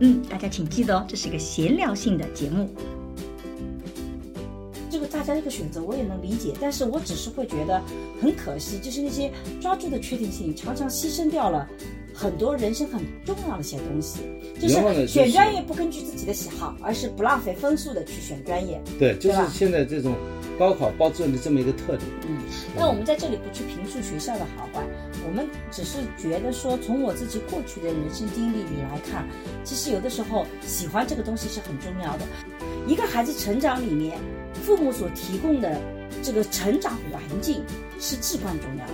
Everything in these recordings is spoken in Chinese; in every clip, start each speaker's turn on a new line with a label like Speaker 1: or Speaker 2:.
Speaker 1: 嗯，大家请记得哦，这是一个闲聊性的节目。这个大家这个选择我也能理解，但是我只是会觉得很可惜，就是那些抓住的确定性，常常牺牲掉了很多人生很重要的一些东西。就是选专业不根据自己的喜好，而是不浪费分数的去选专业。
Speaker 2: 对，就是现在这种高考报志愿的这么一个特点。
Speaker 1: 嗯，那我们在这里不去评述学校的好坏，我们只是觉得说，从我自己过去的人生经历里来看，其实有的时候喜欢这个东西是很重要的。一个孩子成长里面，父母所提供的这个成长环境是至关重要的。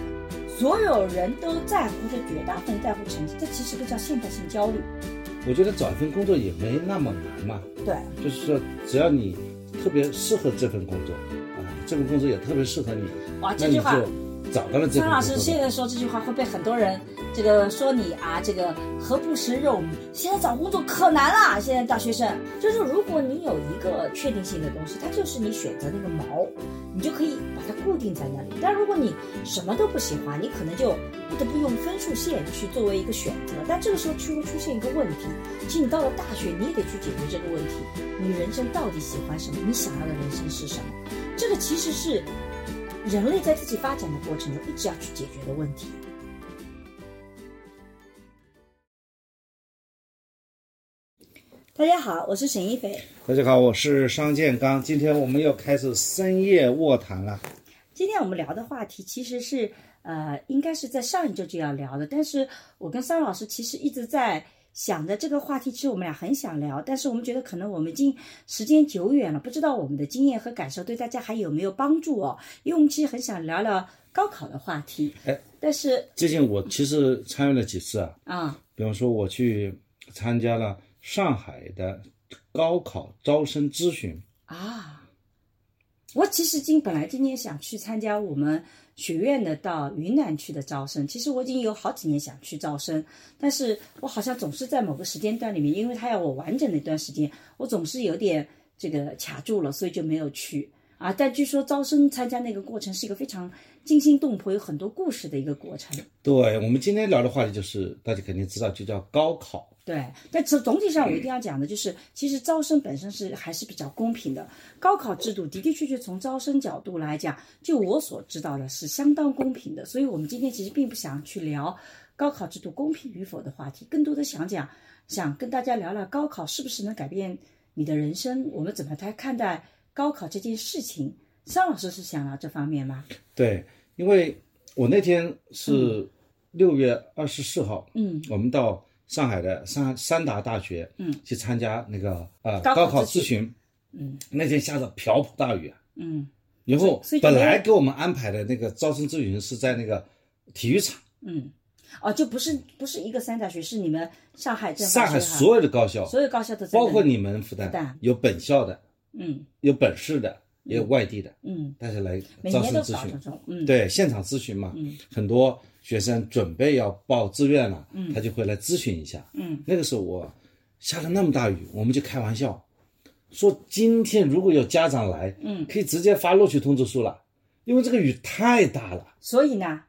Speaker 1: 所有人都在乎的绝大部分在乎成绩，这其实都叫现代性焦虑。
Speaker 2: 我觉得找一份工作也没那么难嘛。
Speaker 1: 对，
Speaker 2: 就是说只要你特别适合这份工作啊，这份工作也特别适合你，
Speaker 1: 哇，这句话
Speaker 2: 找到了这个。
Speaker 1: 张老师现在说这句话会被很多人这个说你啊，这个何不食肉糜？现在找工作可难了，现在大学生就是如果你有一个确定性的东西，它就是你选择那个锚，你就可以把它固定在那里。但如果你什么都不喜欢，你可能就不得不用分数线去作为一个选择。但这个时候就会出现一个问题，其实你到了大学，你也得去解决这个问题：你人生到底喜欢什么？你想要的人生是什么？这个其实是人类在自己发展的过程中一直要去解决的问题。大家好，我是沈一斐。
Speaker 2: 大家好，我是商建刚。今天我们又开始深夜卧谈了。
Speaker 1: 今天我们聊的话题其实是，呃，应该是在上一周就要聊的，但是我跟桑老师其实一直在想着这个话题，其实我们俩很想聊，但是我们觉得可能我们已经时间久远了，不知道我们的经验和感受对大家还有没有帮助哦。因为我们其实很想聊聊高考的话题，
Speaker 2: 哎，
Speaker 1: 但是
Speaker 2: 最近我其实参与了几次啊，
Speaker 1: 啊，
Speaker 2: 比方说我去参加了上海的高考招生咨询
Speaker 1: 啊，我其实今本来今年想去参加我们学院的到云南去的招生，其实我已经有好几年想去招生，但是我好像总是在某个时间段里面，因为他要我完整的一段时间，我总是有点这个卡住了，所以就没有去啊。但据说招生参加那个过程是一个非常惊心动魄、有很多故事的一个过程。
Speaker 2: 对我们今天聊的话题就是大家肯定知道，就叫高考。
Speaker 1: 对，但总总体上我一定要讲的就是，其实招生本身是还是比较公平的。高考制度的的确确从招生角度来讲，就我所知道的是相当公平的。所以我们今天其实并不想去聊高考制度公平与否的话题，更多的想讲，想跟大家聊聊高考是不是能改变你的人生，我们怎么来看待高考这件事情。商老师是想聊这方面吗？
Speaker 2: 对，因为我那天是六月二十四号，
Speaker 1: 嗯，
Speaker 2: 我们到。上海的三三达大学，
Speaker 1: 嗯，
Speaker 2: 去参加那个呃
Speaker 1: 高
Speaker 2: 高考
Speaker 1: 咨
Speaker 2: 咨询，
Speaker 1: 嗯。
Speaker 2: 那天下着瓢泼大雨，
Speaker 1: 嗯。
Speaker 2: 然后本来给我们安排的那个招生咨询是在那个体育场，
Speaker 1: 嗯，哦，就不是不是一个三大学，是你们上海政法
Speaker 2: 上海所有的高校，
Speaker 1: 所有高校都在
Speaker 2: 包括你们复旦有本校的，
Speaker 1: 嗯。
Speaker 2: 有本市的，也有外地的，
Speaker 1: 嗯，
Speaker 2: 大家来招生咨询，
Speaker 1: 嗯，
Speaker 2: 对，现场咨询嘛，
Speaker 1: 嗯。
Speaker 2: 很多学生准备要报志愿了，他就会来咨询一下。
Speaker 1: 嗯，
Speaker 2: 那个时候我下了那么大雨，我们就开玩笑说，今天如果有家长来，
Speaker 1: 嗯，
Speaker 2: 可以直接发录取通知书了，因为这个雨太大了，
Speaker 1: 所以呢，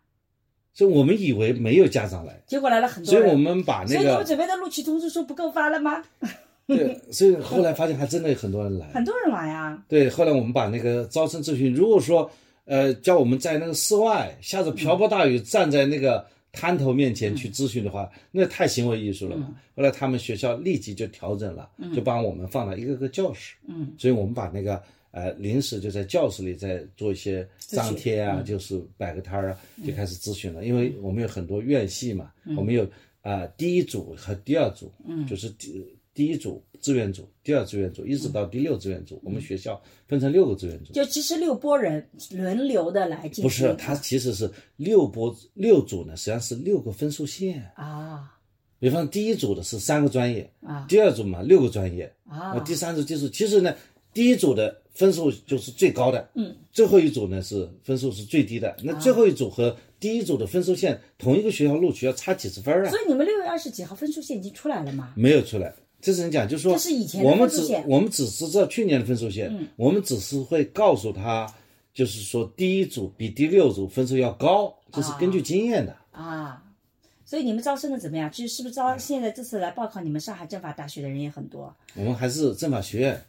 Speaker 2: 所以我们以为没有家长来，
Speaker 1: 结果来了很多人，
Speaker 2: 所以我们把
Speaker 1: 所以你们准备的录取通知书不够发了吗？
Speaker 2: 对，所以后来发现还真的有很多人来。
Speaker 1: 很多人来啊，
Speaker 2: 对，后来我们把那个招生咨询，如果说呃叫我们在那个室外下着瓢泼大雨站在那个滩头面前去咨询的话，那太行为艺术了嘛。后来他们学校立即就调整了，就帮我们放到一个个教室，
Speaker 1: 嗯，
Speaker 2: 所以我们把那个呃临时就在教室里再做一些张贴啊，就是摆个摊儿啊，就开始咨询了。因为我们有很多院系嘛，我们有啊、呃第一组和第二组，嗯，就是第第一组志愿组、第二志愿组，一直到第六志愿组，我们学校分成六个志愿组。
Speaker 1: 就其实六波人轮流的来进行，
Speaker 2: 不是，它其实是六波六组呢，实际上是六个分数线。
Speaker 1: 啊，
Speaker 2: 比方第一组的是三个专业
Speaker 1: 啊，
Speaker 2: 第二组嘛六个专业
Speaker 1: 啊
Speaker 2: 那第三组就是其实呢，第一组的分数就是最高的，嗯，最后一组呢是分数是最低的。那最后一组和第一组的分数线同一个学校录取要差几十分啊？
Speaker 1: 所以你们六月二十几号分数线已经出来了吗？
Speaker 2: 没有出来。这是你讲，就是说，
Speaker 1: 是以前
Speaker 2: 我们只我们只是知道去年的分数线，我们只是会告诉他，就是说第一组比第六组分数要高，这是根据经验的。
Speaker 1: 啊，所以你们招生的怎么样？就是是不是招现在这次来报考你们上海政法大学的人也很多？
Speaker 2: 我们还是政法学院，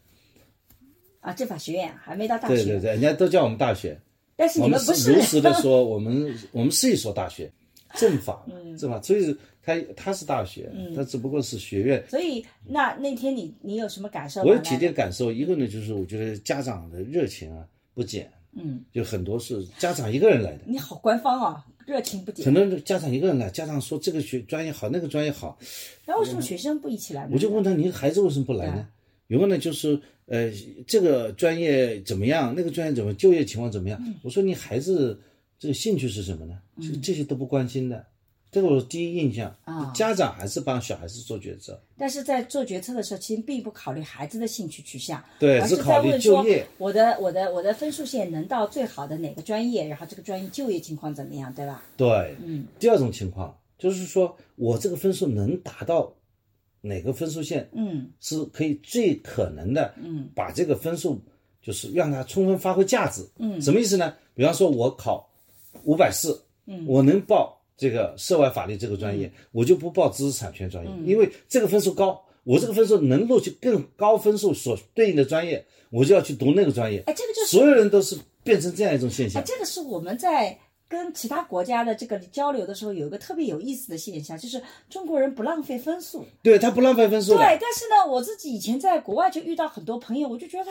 Speaker 1: 啊？政法学院还没到大学，
Speaker 2: 对对对，人家都叫我们大学，
Speaker 1: 但是
Speaker 2: 我们
Speaker 1: 你们不是
Speaker 2: 是如实的 说，我们我们是一所大学，政法，
Speaker 1: 嗯
Speaker 2: 政法，所以他他是大学，他只不过是学院。
Speaker 1: 所以那那天你你有什么感受？
Speaker 2: 我有几点感受，一个呢就是我觉得家长的热情啊不减，
Speaker 1: 嗯，
Speaker 2: 就很多是家长一个人来的。
Speaker 1: 你好官方哦，热情不减。
Speaker 2: 很多人家长一个人来，家长说这个学专业好，那个专业好，
Speaker 1: 那为什么学生不一起来呢？
Speaker 2: 我就问他，你孩子为什么不来呢？有个呢就是呃，这个专业怎么样，那个专业怎么就业情况怎么样？我说你孩子这个兴趣是什么呢？这这些都不关心的，这个我是第一印象。
Speaker 1: 啊
Speaker 2: 家长还是帮小孩子做决策，
Speaker 1: 但是在做决策的时候，其实并不考虑孩子的兴趣取向，
Speaker 2: 对
Speaker 1: 而是
Speaker 2: 是考虑
Speaker 1: 说
Speaker 2: 就业
Speaker 1: 我的我的我的分数线能到最好的哪个专业，然后这个专业就业情况怎么样，对吧？
Speaker 2: 对，嗯。第二种情况就是说我这个分数能达到哪个分数线，
Speaker 1: 嗯
Speaker 2: 是可以最可能的，嗯，把这个分数就是让它充分发挥价值，嗯，什么意思呢？比方说我考五百四，嗯，我能报这个涉外法律这个专业，我就不报知识产权专业，因为这个分数高，我这个分数能录取更高分数所对应的专业，我就要去读那个专业，
Speaker 1: 哎，这个就是
Speaker 2: 所有人都是变成这样一种现象。
Speaker 1: 哎，，这个是我们在跟其他国家的这个交流的时候有一个特别有意思的现象，就是中国人不浪费分数。
Speaker 2: 对他不浪费分数，
Speaker 1: 对，但是呢，我自己以前在国外就遇到很多朋友，我就觉得他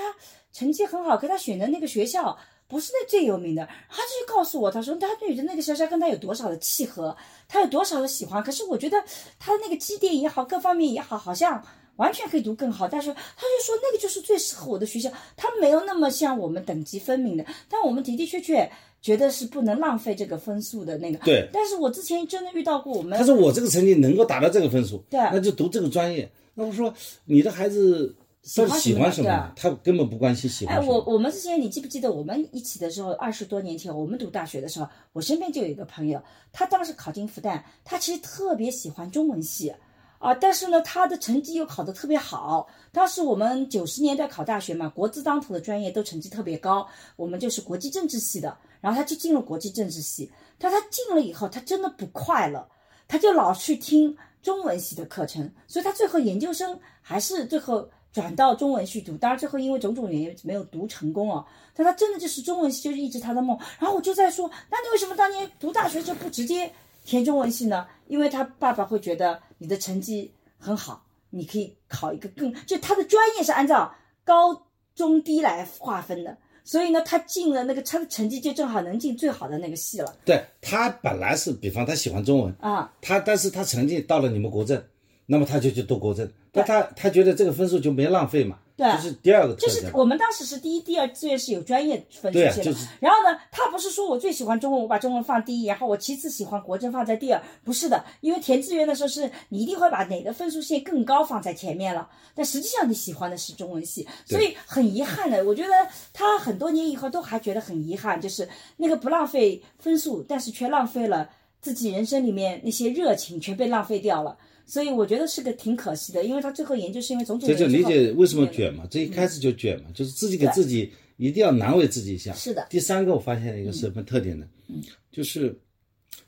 Speaker 1: 成绩很好，可他选的那个学校不是那最有名的，他就告诉我，他说他觉得那个学校跟他有多少的契合，他有多少的喜欢。可是我觉得他的那个积淀也好，各方面也好，好像完全可以读更好。但是他就说那个就是最适合我的学校，他没有那么像我们等级分明的，但我们的的确确。觉得是不能浪费这个分数的那个，
Speaker 2: 对
Speaker 1: 但是我之前真的遇到过我们
Speaker 2: 他说我这个成绩能够达到这个分数，
Speaker 1: 对
Speaker 2: 那就读这个专业。那我说你的孩子喜欢什么呢？他根本不关心喜欢
Speaker 1: 哎，
Speaker 2: 什么。
Speaker 1: 我我们之前你记不记得我们一起的时候，二十多年前我们读大学的时候，我身边就有一个朋友，他当时考进复旦，他其实特别喜欢中文系。啊，但是呢，他的成绩又考得特别好。当时我们九十年代考大学嘛，国字当头的专业都成绩特别高，我们就是国际政治系的，然后他就进了国际政治系。但他进了以后，他真的不快乐，他就老去听中文系的课程，所以他最后研究生还是最后转到中文去读，当然最后因为种种原因没有读成功哦。但他真的就是中文系，就是一直他的梦。然后我就在说，那你为什么当年读大学就不直接填中文系呢？因为他爸爸会觉得你的成绩很好，你可以考一个更，就他的专业是按照高中低来划分的。所以呢，他进了那个，他的成绩就正好能进最好的那个系了
Speaker 2: 对他本来是，比方他喜欢中文，
Speaker 1: 啊。
Speaker 2: 他但是他成绩到了你们国政，那么他就去读国政，那他他觉得这个分数就没浪费嘛，
Speaker 1: 对
Speaker 2: 这是第二个
Speaker 1: 就是。我们当时是第一、第二志愿是有专业分数线的，
Speaker 2: 对啊就是
Speaker 1: 然后呢，他不是说我最喜欢中文，我把中文放第一，然后我其次喜欢国政放在第二，不是的，因为填志愿的时候是你一定会把哪个分数线更高放在前面了，但实际上你喜欢的是中文系，所以很遗憾的，我觉得他很多年以后都还觉得很遗憾，就是那个不浪费分数，但是却浪费了自己人生里面那些热情，全被浪费掉了。所以我觉得是个挺可惜的，因为他最后研究是因为种种
Speaker 2: 这就理
Speaker 1: 原因之后
Speaker 2: 解为什么卷嘛，这一开始就卷嘛，就是自己给自己一定要难为自己一下。
Speaker 1: 是的
Speaker 2: 第三个我发现了一个什么特点呢？嗯，就是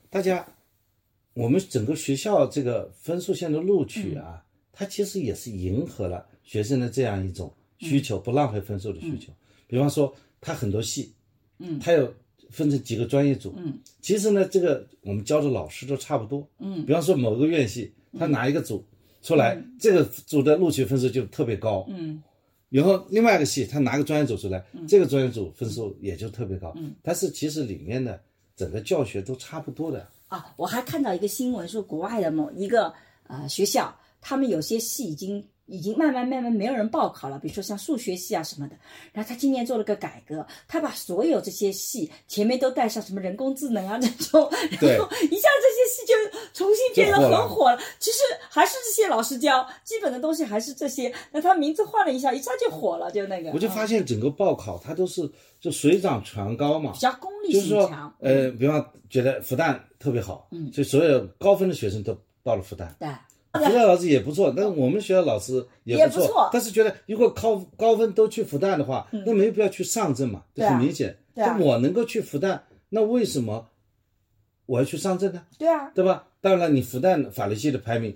Speaker 2: 大家我们整个学校这个分数线的录取啊，它其实也是迎合了学生的这样一种需求，不浪费分数的需求。比方说，它很多系，嗯，它有分成几个专业组，嗯，其实呢，这个我们教的老师都差不多，嗯，比方说某个院系，他拿一个组出来，这个组的录取分数就特别高，嗯，然后另外一个系他拿个专业组出来，这个专业组分数也就特别高，嗯，但是其实里面的整个教学都差不多的，
Speaker 1: 啊，我还看到一个新闻说，国外的某一个呃学校，他们有些系已经已经慢慢慢慢没有人报考了，比如说像数学系啊什么的。然后他今年做了个改革，他把所有这些系前面都带上什么人工智能啊这种，然后一下这些系就重新变得很火了。其实还是这些老师教，基本的东西还是这些，那他名字换了一下，一下就火了，就那个。
Speaker 2: 我就发现整个报考它都是就水涨船高嘛，
Speaker 1: 比较功利
Speaker 2: 就是说
Speaker 1: 性强。
Speaker 2: 呃，比方觉得复旦特别好，嗯，所以所有高分的学生都报了复旦。
Speaker 1: 对。
Speaker 2: 复旦老师也不错，但是我们学校老师也不
Speaker 1: 错
Speaker 2: 但是觉得如果高高分都去复旦的话，那没有必要去上证嘛，这很明显。
Speaker 1: 对啊
Speaker 2: 就我能够去复旦，那为什么我要去上证呢？
Speaker 1: 对啊，
Speaker 2: 对吧？当然了，你复旦法律系的排名，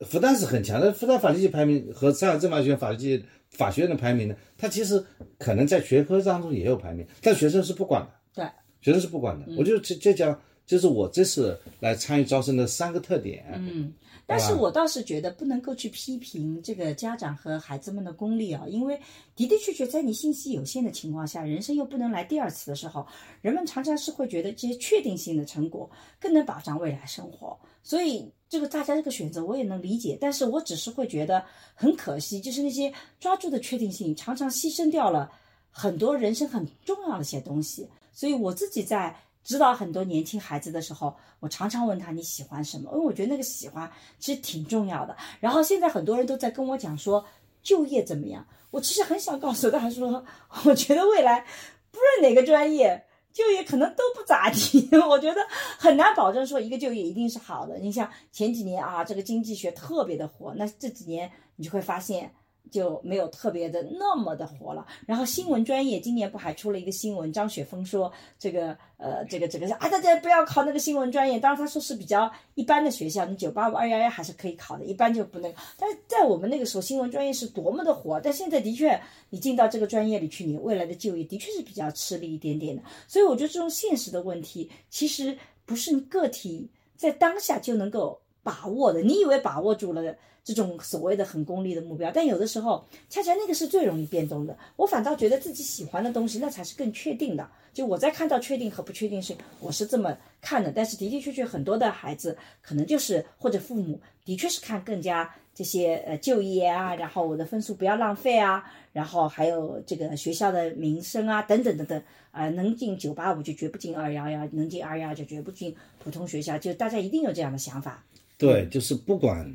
Speaker 2: 复旦是很强的，复旦法律系排名和上海政法学院法律系法学院的排名呢，它其实可能在学科当中也有排名，但学生是不管的。
Speaker 1: 对，
Speaker 2: 学生是不管的。我就这这讲，就是我这次来参与招生的三个特点。嗯，
Speaker 1: 但是我倒是觉得不能够去批评这个家长和孩子们的功利啊，因为的的确确在你信息有限的情况下，人生又不能来第二次的时候，人们常常是会觉得这些确定性的成果更能保障未来生活。所以这个大家这个选择我也能理解，但是我只是会觉得很可惜，就是那些抓住的确定性，常常牺牲掉了很多人生很重要的一些东西。所以我自己在指导很多年轻孩子的时候，我常常问他你喜欢什么，因为我觉得那个喜欢其实挺重要的。然后现在很多人都在跟我讲说就业怎么样，我其实很想告诉他说，我觉得未来不论哪个专业。就业可能都不咋地，我觉得很难保证说一个就业一定是好的。你像前几年啊，这个经济学特别的火，那这几年你就会发现就没有特别的那么的火了。然后新闻专业今年不还出了一个新闻，张雪峰说这个呃这个这个啊大家不要考那个新闻专业，当然他说是比较一般的学校，你九八五二幺幺还是可以考的，一般就不那个。但是在我们那个时候，新闻专业是多么的火，但现在的确你进到这个专业里去，你未来的就业的确是比较吃力一点点的。所以我觉得这种现实的问题，其实不是你个体在当下就能够把握的。你以为把握住了这种所谓的很功利的目标，但有的时候恰恰那个是最容易变动的。我反倒觉得自己喜欢的东西，那才是更确定的。就我在看到确定和不确定性，我是这么看的。但是的的确确，很多的孩子可能就是或者父母的确是看更加这些呃就业啊，然后我的分数不要浪费啊，然后还有这个学校的名声啊，等等等等。啊、能进九八五就绝不进二幺幺，能进二幺幺就绝不进普通学校，就大家一定有这样的想法。
Speaker 2: 对，就是不管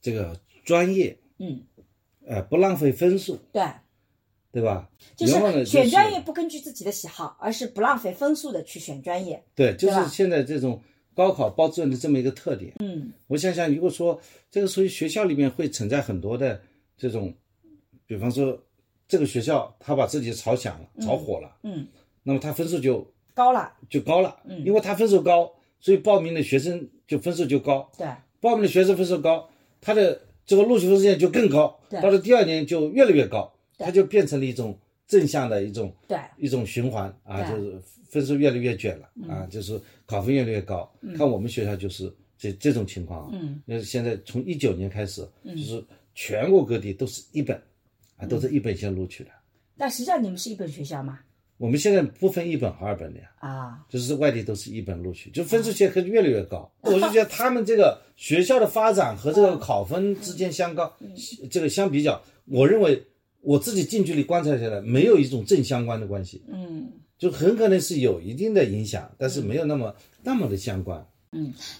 Speaker 2: 这个专业，
Speaker 1: 嗯，
Speaker 2: 呃，不浪费分数，
Speaker 1: 对，
Speaker 2: 对吧？
Speaker 1: 就是选专业不根据自己的喜好，而是不浪费分数的去选专业。
Speaker 2: 对，就是现在这种高考报志愿的这么一个特点。
Speaker 1: 嗯，
Speaker 2: 我想想，如果说这个属于学校里面会存在很多的这种，比方说这个学校他把自己炒响了、炒火了，
Speaker 1: 嗯，
Speaker 2: 那么他分数就
Speaker 1: 高了，
Speaker 2: 就高了，嗯，因为他分数高，所以报名的学生就分数就高，
Speaker 1: 对，
Speaker 2: 报名的学生分数高，他的这个录取分数线就更高，
Speaker 1: 对。
Speaker 2: 到了第二年就越来越高，它就变成了一种正向的一种
Speaker 1: 对。
Speaker 2: 一种循环啊，就是分数越来越卷了啊，就是考分越来越高。看我们学校就是这这种情况啊，
Speaker 1: 嗯，
Speaker 2: 那现在从一九年开始，就是全国各地都是一本啊，都是一本线录取的。
Speaker 1: 但实际上你们是一本学校吗？
Speaker 2: 我们现在不分一本和二本的呀。
Speaker 1: 啊，
Speaker 2: 就是外地都是一本录取，就分数线可越来越高。我就觉得他们这个学校的发展和这个考分之间相高，这个相比较，我认为我自己近距离观察下来，没有一种正相关的关系。
Speaker 1: 嗯，
Speaker 2: 就很可能是有一定的影响，但是没有那么那么的相关。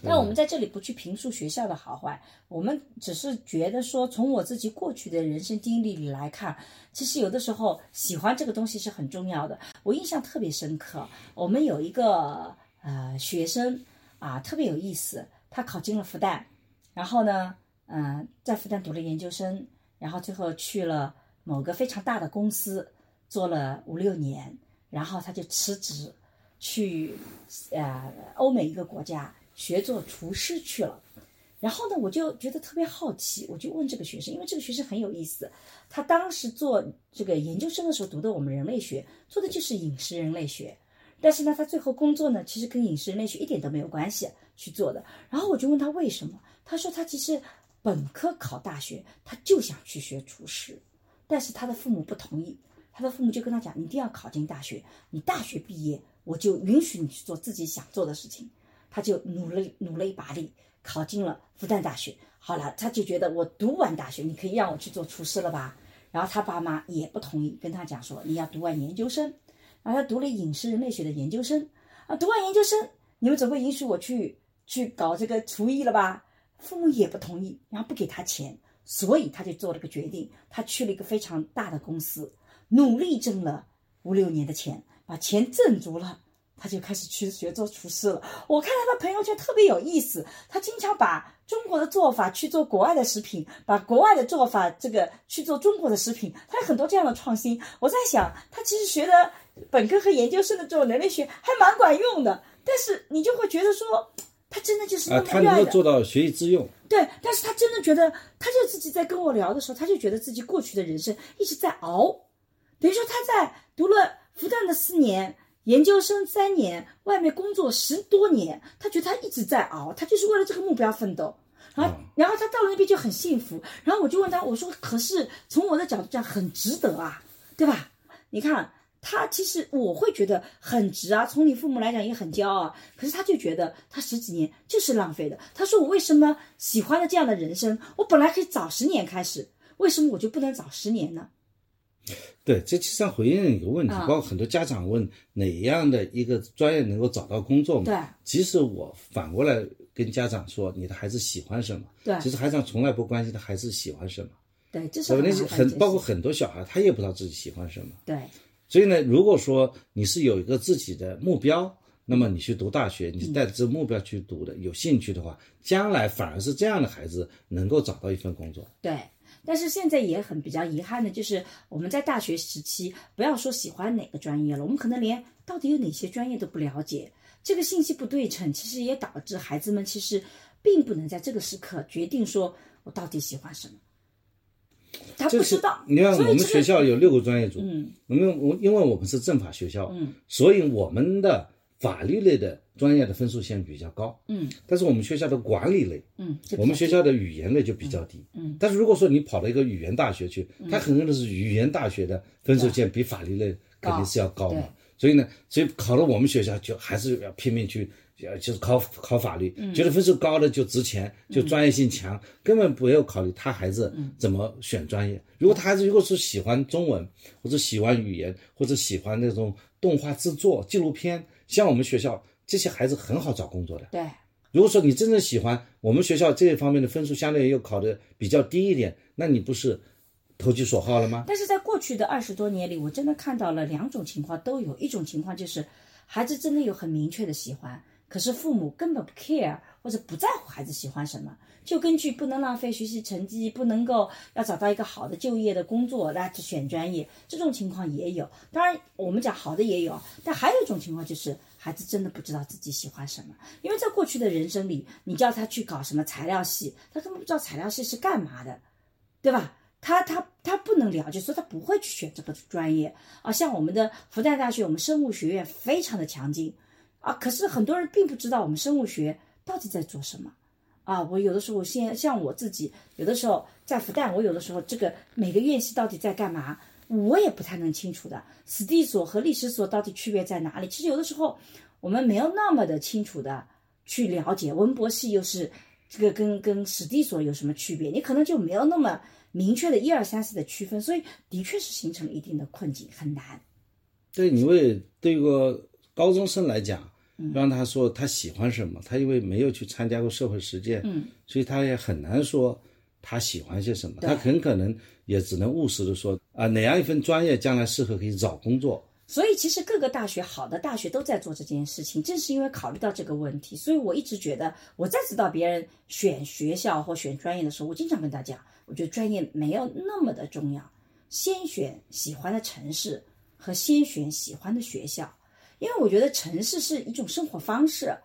Speaker 1: 但我们在这里不去评述学校的好坏，我们只是觉得说，从我自己过去的人生经历里来看，其实有的时候喜欢这个东西是很重要的。我印象特别深刻，我们有一个呃学生啊，特别有意思，他考进了复旦，然后呢，嗯、在复旦读了研究生，然后最后去了某个非常大的公司做了五六年，然后他就辞职去呃欧美一个国家学做厨师去了。然后呢，我就觉得特别好奇，我就问这个学生，因为这个学生很有意思，他当时做这个研究生的时候读的我们人类学，做的就是饮食人类学，但是呢，他最后工作呢，其实跟饮食人类学一点都没有关系去做的。然后我就问他为什么，他说他其实本科考大学，他就想去学厨师，但是他的父母不同意，他的父母就跟他讲，你一定要考进大学，你大学毕业我就允许你去做自己想做的事情。他就努了努了一把力，考进了复旦大学，好了，他就觉得我读完大学，你可以让我去做厨师了吧？然后他爸妈也不同意，跟他讲说你要读完研究生。然后他读了饮食人类学的研究生啊，读完研究生，你们总会允许我去去搞这个厨艺了吧？父母也不同意，然后不给他钱，所以他就做了个决定，他去了一个非常大的公司，努力挣了五六年的钱，把钱挣足了。他就开始去学做厨师了。我看他的朋友圈特别有意思，他经常把中国的做法去做国外的食品，把国外的做法这个去做中国的食品。他有很多这样的创新。我在想，他其实学的本科和研究生的这种人类学还蛮管用的。但是你就会觉得说，他真的就是那
Speaker 2: 啊，
Speaker 1: 么热爱的。
Speaker 2: 他能够做到学以致用。
Speaker 1: 对，但是他真的觉得，他就自己在跟我聊的时候，他就觉得自己过去的人生一直在熬，等于说他在读了复旦的四年，研究生三年，外面工作十多年，他觉得他一直在熬，他就是为了这个目标奋斗。然后，然后他到了那边就很幸福。然后我就问他，我说：“可是从我的角度讲，很值得啊，对吧？你看他其实我会觉得很值啊，从你父母来讲也很骄傲啊。可是他就觉得他十几年就是浪费的。他说我为什么喜欢的这样的人生？我本来可以早十年开始，为什么我就不能早十年呢？
Speaker 2: 对，这其实上回应一个问题，
Speaker 1: 啊
Speaker 2: 包括很多家长问哪样的一个专业能够找到工作嘛？
Speaker 1: 对
Speaker 2: 其实我反过来跟家长说，你的孩子喜欢什么？
Speaker 1: 对
Speaker 2: 其实孩子从来不关心他孩子喜欢什么，
Speaker 1: 对，这是很
Speaker 2: 很包括很多小孩，他也不知道自己喜欢什么。
Speaker 1: 对
Speaker 2: 所以呢，如果说你是有一个自己的目标，那么你去读大学，你是带着这个目标去读的，有兴趣的话，将来反而是这样的孩子能够找到一份工作。
Speaker 1: 对。但是现在也很比较遗憾的，就是我们在大学时期，不要说喜欢哪个专业了，我们可能连到底有哪些专业都不了解。这个信息不对称，其实也导致孩子们其实并不能在这个时刻决定说我到底喜欢什么，他不知道。
Speaker 2: 你看，我们学校有六个专业组，
Speaker 1: 嗯，
Speaker 2: 我们我因为我们是政法学校，
Speaker 1: 嗯，
Speaker 2: 所以我们的法律类的专业的分数线比较高，
Speaker 1: 嗯，
Speaker 2: 但是我们学校的管理类，
Speaker 1: 嗯，
Speaker 2: 我们学校的语言类就比较低，
Speaker 1: 嗯，
Speaker 2: 但是如果说你跑到一个语言大学去，它很可能是语言大学的分数线比法律类肯定是要高嘛。
Speaker 1: 对，
Speaker 2: 所以呢，所以考了我们学校就还是要拼命去。呃，就是考考法律，
Speaker 1: 嗯
Speaker 2: 觉得分数高的就值钱，就专业性强，根本不要考虑他孩子怎么选专业。如果他孩子如果是喜欢中文，或者喜欢语言，或者喜欢那种动画制作、纪录片，像我们学校这些孩子很好找工作的。
Speaker 1: 对
Speaker 2: 如果说你真正喜欢我们学校这一方面的分数，相对又考的比较低一点，那你不是投其所好了吗？
Speaker 1: 但是在过去的二十多年里，我真的看到了两种情况都有。一种情况就是，孩子真的有很明确的喜欢，可是父母根本不 care 或者不在乎孩子喜欢什么，就根据不能浪费学习成绩，不能够要找到一个好的就业的工作来去选专业，这种情况也有。当然，我们讲好的也有，但还有一种情况就是。孩子真的不知道自己喜欢什么，因为在过去的人生里，你叫他去搞什么材料系，他根本不知道材料系是干嘛的，对吧？他他他不能了解，所以他不会去选这个专业啊。像我们的复旦大学，我们生物学院非常的强劲啊，可是很多人并不知道我们生物学到底在做什么啊。我有的时候，先像我自己，有的时候在复旦，我有的时候这个每个院系到底在干嘛，我也不太能清楚的。史地所和历史所到底区别在哪里？其实有的时候我们没有那么的清楚的去了解。文博系又是这个跟跟史地所有什么区别？你可能就没有那么明确的一二三四的区分，所以的确是形成了一定的困境，很难。
Speaker 2: 对，因为对一个高中生来讲，让他说他喜欢什么，他因为没有去参加过社会实践，
Speaker 1: 嗯，
Speaker 2: 所以他也很难说他喜欢些什么，他很可能也只能务实的说啊、哪样一份专业将来适合可以找工作。
Speaker 1: 所以其实各个大学好的大学都在做这件事情，正是因为考虑到这个问题，所以我一直觉得，我在指导别人选学校或选专业的时候，我经常跟大家讲，我觉得专业没有那么的重要，先选喜欢的城市和先选喜欢的学校，因为我觉得城市是一种生活方式。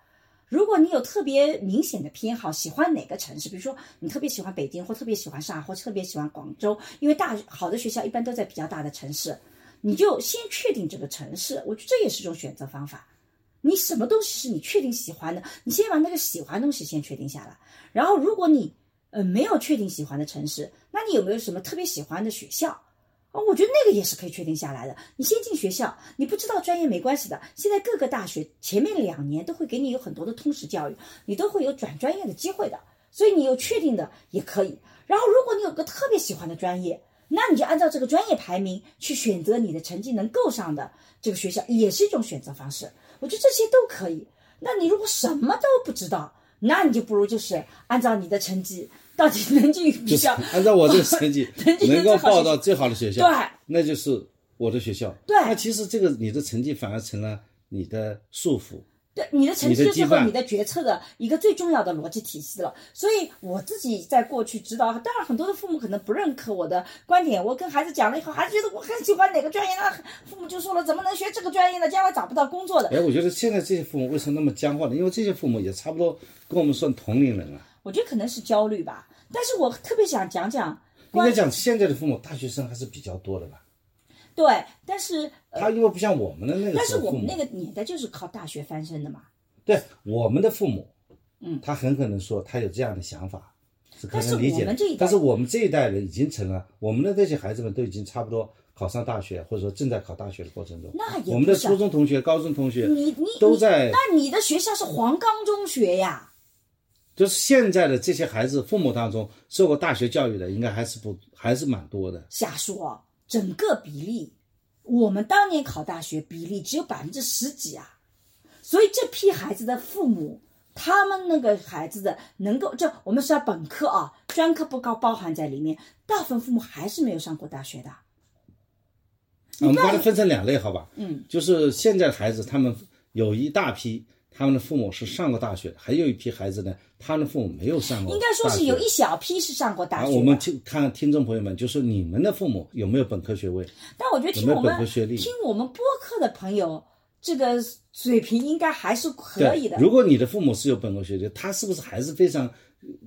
Speaker 1: 如果你有特别明显的偏好，喜欢哪个城市，比如说你特别喜欢北京，或特别喜欢上海，或特别喜欢广州，因为大好的学校一般都在比较大的城市，你就先确定这个城市，我觉得这也是一种选择方法。你什么东西是你确定喜欢的，你先把那个喜欢的东西先确定下来。然后，如果你呃没有确定喜欢的城市，那你有没有什么特别喜欢的学校？啊、我觉得那个也是可以确定下来的。你先进学校，你不知道专业没关系的。现在各个大学前面两年都会给你有很多的通识教育，你都会有转专业的机会的。所以你有确定的也可以。然后，如果你有个特别喜欢的专业，那你就按照这个专业排名去选择你的成绩能够上的这个学校，也是一种选择方式。我觉得这些都可以。那你如果什么都不知道，那你就不如就是按照你的成绩到底 能进比较，
Speaker 2: 按照我这个 成绩能够报到最好的学校，
Speaker 1: 对，
Speaker 2: 那就是我的学校。
Speaker 1: 对，
Speaker 2: 那其实这个你的成绩反而成了你的束缚。
Speaker 1: 对你的成绩就是和你的决策的一个最重要的逻辑体系了。所以我自己在过去知道，当然很多的父母可能不认可我的观点。我跟孩子讲了以后，孩子觉得我很喜欢哪个专业，那父母就说了，怎么能学这个专业呢？将来找不到工作的。
Speaker 2: 哎，我觉得现在这些父母为什么那么僵化呢？因为这些父母也差不多跟我们算同龄人了。
Speaker 1: 我觉得可能是焦虑吧。但是我特别想讲讲，
Speaker 2: 应该讲现在的父母大学生还是比较多的吧。
Speaker 1: 对，但是
Speaker 2: 他因为不像我们的那个，
Speaker 1: 但是我们那个年代就是靠大学翻身的嘛。
Speaker 2: 对我们的父母，
Speaker 1: 嗯，
Speaker 2: 他很可能说他有这样的想法，是可能理解。
Speaker 1: 的。
Speaker 2: 但是我们这一代人已经成了，我们的这些孩子们都已经差不多考上大学，或者说正在考大学的过程中。
Speaker 1: 那也
Speaker 2: 我们的初中同学、高中同学，
Speaker 1: 你你
Speaker 2: 都在。
Speaker 1: 那你的学校是黄冈中学呀？
Speaker 2: 就是现在的这些孩子父母当中受过大学教育的，应该还是不还是蛮多的。
Speaker 1: 瞎说，整个比例，我们当年考大学比例只有百分之十几啊。所以这批孩子的父母，他们那个孩子的能够，就我们说本科啊，专科不高包含在里面，大部分父母还是没有上过大学的。
Speaker 2: 我们把它分成两类，好吧？
Speaker 1: 嗯，
Speaker 2: 就是现在孩子，他们有一大批，他们的父母是上过大学，还有一批孩子呢，他的父母没有上过。
Speaker 1: 应该说是有一小批是上过大学。
Speaker 2: 我们听看听众朋友们，就是你们的父母有没有本科学位？
Speaker 1: 但我觉得听我们听我们播客的朋友。这个水平应该还是可以的。
Speaker 2: 如果你的父母是有本科学历，他是不是还是非常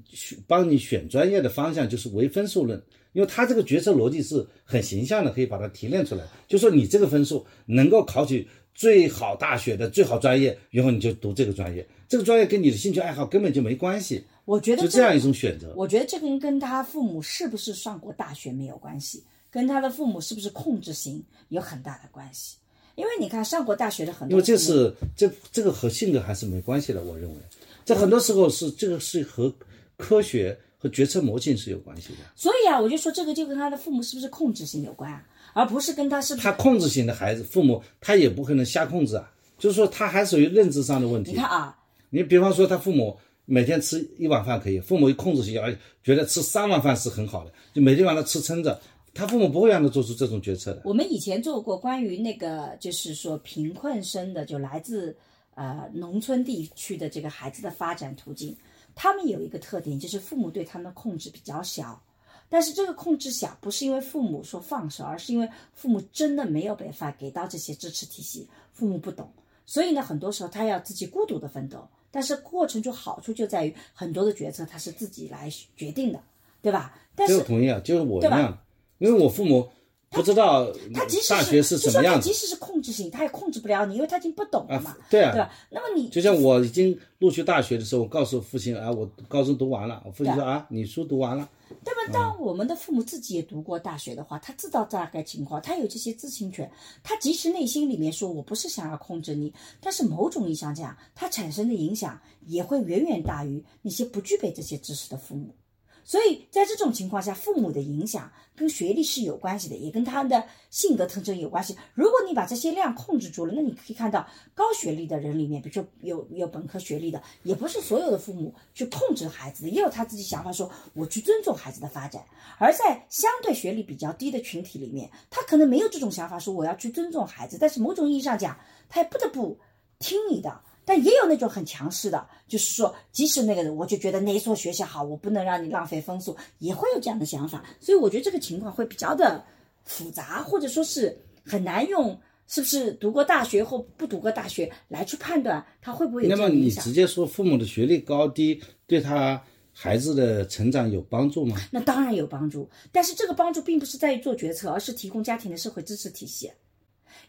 Speaker 2: 选帮你选专业的方向就是唯分数论？因为他这个决策逻辑是很形象的，可以把它提炼出来。就说你这个分数能够考取最好大学的最好专业，然后你就读这个专业。这个专业跟你的兴趣爱好根本就没关系。
Speaker 1: 我觉得
Speaker 2: 就这样一种选择。
Speaker 1: 我觉得这跟跟他父母是不是上过大学没有关系，跟他的父母是不是控制型有很大的关系。因为你看，上过大学的很多，
Speaker 2: 因为这是这这个和性格还是没关系的。我认为，这很多时候是这个是和科学和决策模型是有关系的。
Speaker 1: 所以啊，我就说这个就跟他的父母是不是控制型有关，而不是跟他是。
Speaker 2: 他控制型的孩子，父母他也不可能瞎控制啊。就是说，他还属于认知上的问题。
Speaker 1: 你看啊，
Speaker 2: 你比方说，他父母每天吃一碗饭可以，父母控制型，而觉得吃三碗饭是很好的，就每天晚上吃撑着。他父母不会让他做出这种决策的。
Speaker 1: 我们以前做过关于那个，就是说贫困生的，就来自呃农村地区的这个孩子的发展途径。他们有一个特点，就是父母对他们的控制比较小。但是这个控制小，不是因为父母说放手，而是因为父母真的没有办法给到这些支持体系，父母不懂。所以呢，很多时候他要自己孤独的奋斗。但是过程中好处就在于很多的决策他是自己来决定的，对吧？但是
Speaker 2: 同意啊，就是我一样。因为我父母不知道
Speaker 1: 他即使
Speaker 2: 大学是什么样
Speaker 1: 子，即使是控制性，他也控制不了你，因为他已经不懂了嘛。
Speaker 2: 对啊，
Speaker 1: 对吧？那么你
Speaker 2: 就像我已经录取大学的时候，我告诉父亲啊，我高中读完了。我父亲说啊，你书读完了。
Speaker 1: 那么？当我们的父母自己也读过大学的话，他知道大概情况，他有这些知情权。他即使内心里面说我不是想要控制你，但是某种意义上讲，他产生的影响也会远远大于那些不具备这些知识的父母。所以在这种情况下，父母的影响跟学历是有关系的，也跟他的性格特征有关系。如果你把这些量控制住了，那你可以看到高学历的人里面，比如说有有本科学历的，也不是所有的父母去控制孩子，也有他自己想法，说我去尊重孩子的发展。而在相对学历比较低的群体里面，他可能没有这种想法，说我要去尊重孩子，但是某种意义上讲，他也不得不听你的。但也有那种很强势的，就是说，即使那个人，我就觉得哪所学校好，我不能让你浪费分数，也会有这样的想法。所以我觉得这个情况会比较的复杂，或者说是很难用是不是读过大学或不读过大学来去判断他会不会有
Speaker 2: 那么你直接说父母的学历高低对他孩子的成长有帮助吗？
Speaker 1: 那当然有帮助，但是这个帮助并不是在于做决策，而是提供家庭的社会支持体系。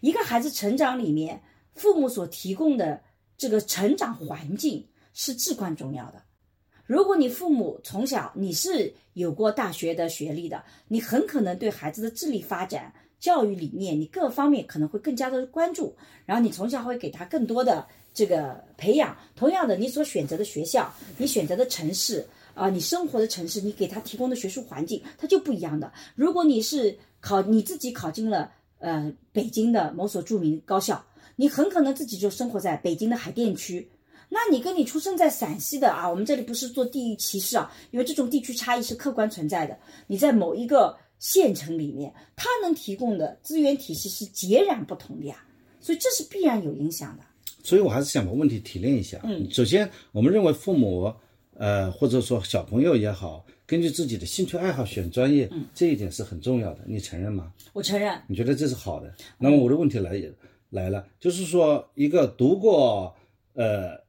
Speaker 1: 一个孩子成长里面，父母所提供的。这个成长环境是至关重要的。如果你父母从小你是有过大学的学历的，你很可能对孩子的智力发展、教育理念，你各方面可能会更加的关注。然后你从小会给他更多的这个培养。同样的，你所选择的学校、你选择的城市啊，你生活的城市，你给他提供的学术环境，它就不一样的。如果你是考你自己考进了呃北京的某所著名高校，你很可能自己就生活在北京的海淀区。那你跟你出生在陕西的啊，我们这里不是做地域歧视啊，因为这种地区差异是客观存在的。你在某一个县城里面，它能提供的资源体系是截然不同的呀，所以这是必然有影响的。
Speaker 2: 所以我还是想把问题提炼一下。嗯，首先我们认为父母呃或者说小朋友也好，根据自己的兴趣爱好选专业，嗯，这一点是很重要的。你承认吗？
Speaker 1: 我承认。
Speaker 2: 你觉得这是好的？那么我的问题来也来了，就是说一个读过呃。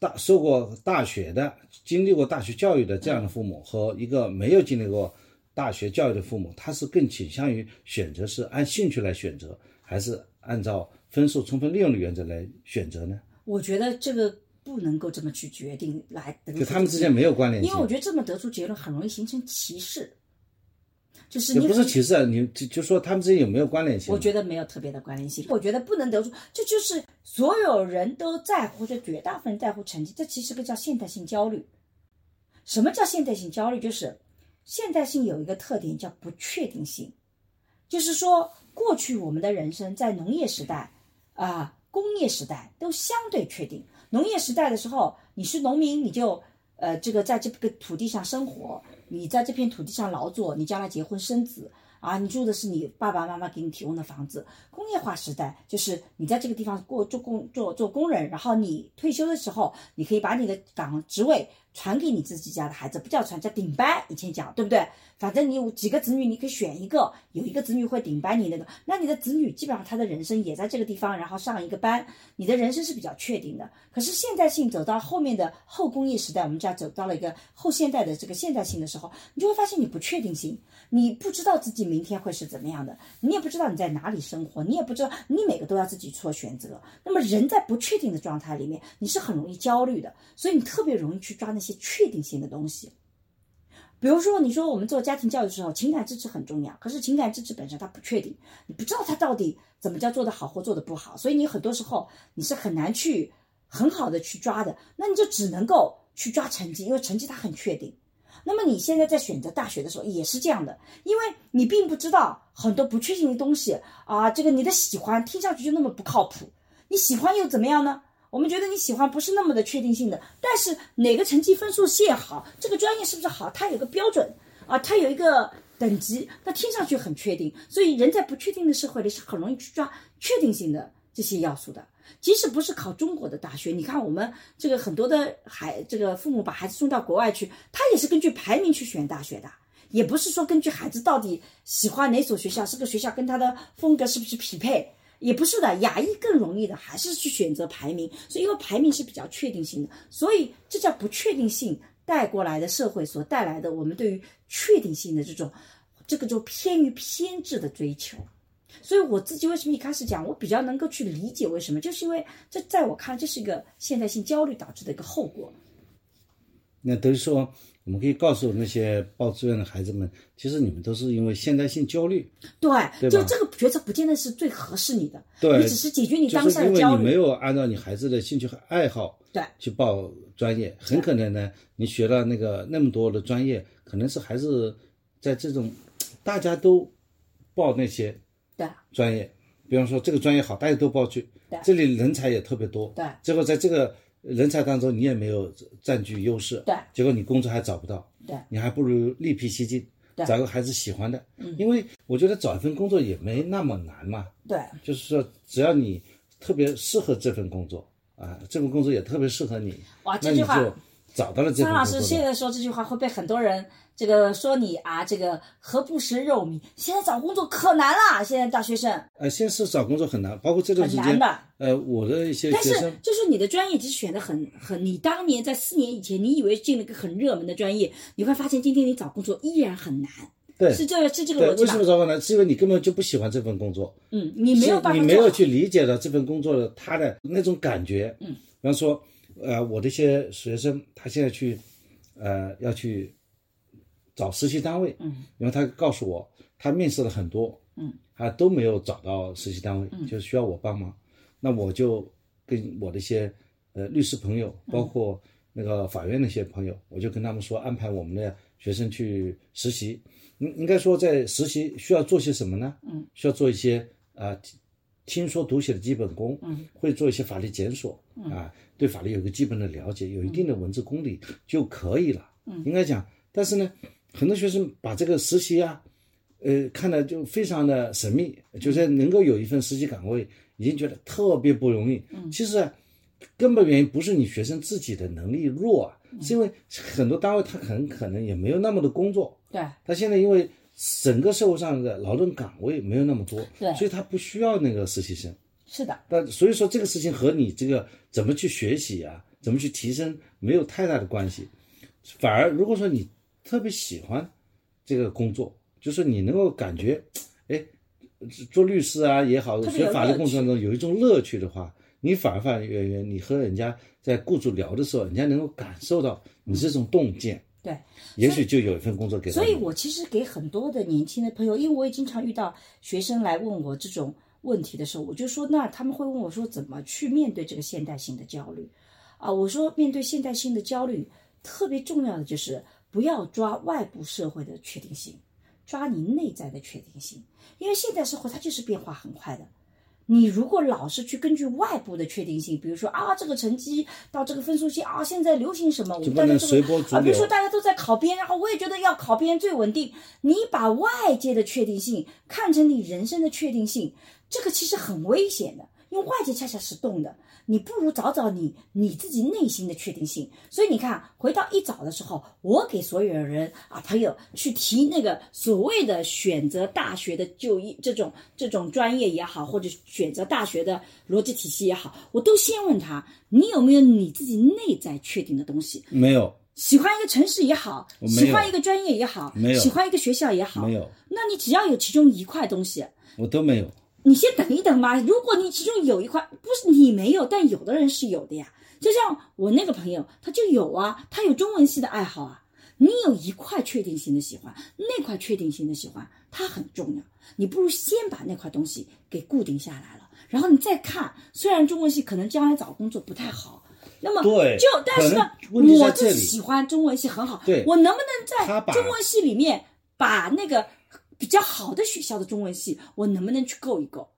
Speaker 2: 大受过大学的、经历过大学教育的这样的父母，和一个没有经历过大学教育的父母，他是更倾向于选择是按兴趣来选择，还是按照分数充分利用的原则来选择呢？
Speaker 1: 我觉得这个不能够这么去决定来得出。
Speaker 2: 就他们之间没有关联性，
Speaker 1: 因为我觉得这么得出结论很容易形成歧视。就是
Speaker 2: 你不是歧视，你就就说他们之间有没有关联性？
Speaker 1: 我觉得没有特别的关联性。我觉得不能得出，这就是所有人都在乎，或者绝大部分人在乎成绩。这其实个叫现代性焦虑。什么叫现代性焦虑？就是现代性有一个特点叫不确定性。就是说，过去我们的人生在农业时代啊、工业时代都相对确定。农业时代的时候，你是农民，你就呃这个在这个土地上生活。你在这片土地上劳作，你将来结婚生子啊，你住的是你爸爸妈妈给你提供的房子。工业化时代就是你在这个地方过做工做做工人，然后你退休的时候，你可以把你的岗职位传给你自己家的孩子，不叫传，叫顶班。以前讲对不对？反正你有几个子女，你可以选一个，有一个子女会顶班你那个，那你的子女基本上他的人生也在这个地方，然后上一个班，你的人生是比较确定的。可是现代性走到后面的后工业时代，我们家走到了一个后现代的这个现代性的时候，你就会发现你不确定性，你不知道自己明天会是怎么样的，你也不知道你在哪里生活，你也不知道你每个都要自己做选择。那么人在不确定的状态里面，你是很容易焦虑的，所以你特别容易去抓那些确定性的东西。比如说，你说我们做家庭教育的时候，情感支持很重要。可是情感支持本身它不确定，你不知道它到底怎么叫做的好或做的不好，所以你很多时候你是很难去很好的去抓的。那你就只能够去抓成绩，因为成绩它很确定。那么你现在在选择大学的时候也是这样的，因为你并不知道很多不确定的东西啊。这个你的喜欢听上去就那么不靠谱，你喜欢又怎么样呢？我们觉得你喜欢不是那么的确定性的，但是哪个成绩分数线好，这个专业是不是好，它有个标准啊，它有一个等级，那听上去很确定。所以人在不确定的社会里是很容易去抓确定性的这些要素的。即使不是考中国的大学，你看我们这个很多的孩，这个父母把孩子送到国外去，他也是根据排名去选大学的，也不是说根据孩子到底喜欢哪所学校，这个学校跟他的风格是不是匹配。也不是的，亚裔更容易的还是去选择排名，所以因为排名是比较确定性的，所以这叫不确定性带过来的社会所带来的我们对于确定性的这种，这个就偏于偏执的追求。所以我自己为什么一开始讲，我比较能够去理解为什么，就是因为这在我看来这是一个现代性焦虑导致的一个后果。
Speaker 2: 那等于说。我们可以告诉那些报志愿的孩子们，其实你们都是因为现代性焦虑，
Speaker 1: 对，
Speaker 2: 对
Speaker 1: 就这个决策不见得是最合适你的，
Speaker 2: 对，
Speaker 1: 你只是解决你当下的
Speaker 2: 焦虑。因为你没有按照你孩子的兴趣和爱好，
Speaker 1: 对，
Speaker 2: 去报专业，很可能呢，你学了那个那么多的专业，可能是还是在这种大家都报那些
Speaker 1: 对。
Speaker 2: 专业，比方说这个专业好，大家都报去，
Speaker 1: 对，
Speaker 2: 这里人才也特别多，
Speaker 1: 对，
Speaker 2: 最后在这个。人才当中，你也没有占据优势，
Speaker 1: 对，
Speaker 2: 结果你工作还找不到，
Speaker 1: 对，
Speaker 2: 你还不如另辟蹊径，找个孩子喜欢的，
Speaker 1: 嗯，
Speaker 2: 因为我觉得找一份工作也没那么难嘛，
Speaker 1: 对，
Speaker 2: 就是说只要你特别适合这份工作啊，这份工作也特别适合你，
Speaker 1: 哇，这句话
Speaker 2: 找到了这份工作。张
Speaker 1: 老师现在说这句话会被很多人。这个说你啊，这个何不食肉糜？现在找工作可难了，现在大学生。
Speaker 2: 呃，现在是找工作很难，包括这段时间。
Speaker 1: 的。
Speaker 2: 呃，我的一些学生。
Speaker 1: 但是，就是你的专业其实选的很很，你当年在四年以前，你以为进了个很热门的专业，你会发现今天你找工作依然很难。
Speaker 2: 对。
Speaker 1: 是这是这个逻辑
Speaker 2: 为什么找工难？是因为你根本就不喜欢这份工作。
Speaker 1: 嗯，你没有办
Speaker 2: 法。你没有去理解到这份工作的他的那种感觉。
Speaker 1: 嗯。
Speaker 2: 比方说，呃，我的一些学生，他现在去，呃，要去。找实习单位，
Speaker 1: 嗯，
Speaker 2: 因为他告诉我，他面试了很多，
Speaker 1: 嗯，
Speaker 2: 他都没有找到实习单位，就需要我帮忙。那我就跟我的一些呃律师朋友，包括那个法院那些朋友，我就跟他们说安排我们的学生去实习。应应该说在实习需要做些什么呢？嗯，需要做一些啊、听说读写的基本功，嗯，会做一些法律检索，啊，对法律有个基本的了解，有一定的文字功底就可以了。嗯，应该讲，但是呢，很多学生把这个实习啊，呃，看得就非常的神秘，就是能够有一份实习岗位，已经觉得特别不容易。嗯，其实啊根本原因不是你学生自己的能力弱啊，是因为很多单位他很可能也没有那么多工作。
Speaker 1: 对
Speaker 2: 他现在因为整个社会上的劳动岗位没有那么多，
Speaker 1: 对
Speaker 2: 所以他不需要那个实习生。
Speaker 1: 是的，
Speaker 2: 那所以说这个事情和你这个怎么去学习啊，怎么去提升没有太大的关系，反而如果说你特别喜欢这个工作，就是你能够感觉，哎，做律师啊也好，学法律
Speaker 1: 乐
Speaker 2: 工作当中有一种乐趣的话，你反而反而远远，你和人家在雇主聊的时候，人家能够感受到你这种洞见，
Speaker 1: 对。
Speaker 2: 也许就有一份工作给他。
Speaker 1: 所以我其实给很多的年轻的朋友，因为我也经常遇到学生来问我这种问题的时候，我就说，那他们会问我说，怎么去面对这个现代性的焦虑？啊，我说面对现代性的焦虑，特别重要的就是不要抓外部社会的确定性，抓你内在的确定性，因为现代社会它就是变化很快的。你如果老是去根据外部的确定性，比如说啊，这个成绩到这个分数线啊，现在流行什么，我们大家都
Speaker 2: 随波逐
Speaker 1: 啊，比如说大家都在考编，然后我也觉得要考编最稳定。你把外界的确定性看成你人生的确定性，这个其实很危险的，因为外界恰恰是动的。你不如找找你你自己内心的确定性。所以你看，回到一早的时候，我给所有人啊朋友去提那个所谓的选择大学的就业这种这种专业也好，或者选择大学的逻辑体系也好，我都先问他，你有没有你自己内在确定的东西？
Speaker 2: 没有，
Speaker 1: 喜欢一个城市也好，喜欢一个专业也好，
Speaker 2: 没有
Speaker 1: 喜欢一个学校也好，
Speaker 2: 没有，
Speaker 1: 那你只要有其中一块东西，
Speaker 2: 我都没有。
Speaker 1: 你先等一等嘛。如果你其中有一块不是你没有，但有的人是有的呀。就像我那个朋友，他就有啊，他有中文系的爱好啊。你有一块确定性的喜欢，那块确定性的喜欢，它很重要。你不如先把那块东西给固定下来了，然后你再看。虽然中文系可能将来找工作不太好，那么
Speaker 2: 对
Speaker 1: 就但是呢我就喜欢中文系很好。
Speaker 2: 对
Speaker 1: 我能不能在中文系里面把那个比较好的学校的中文系，我能不能去够一够？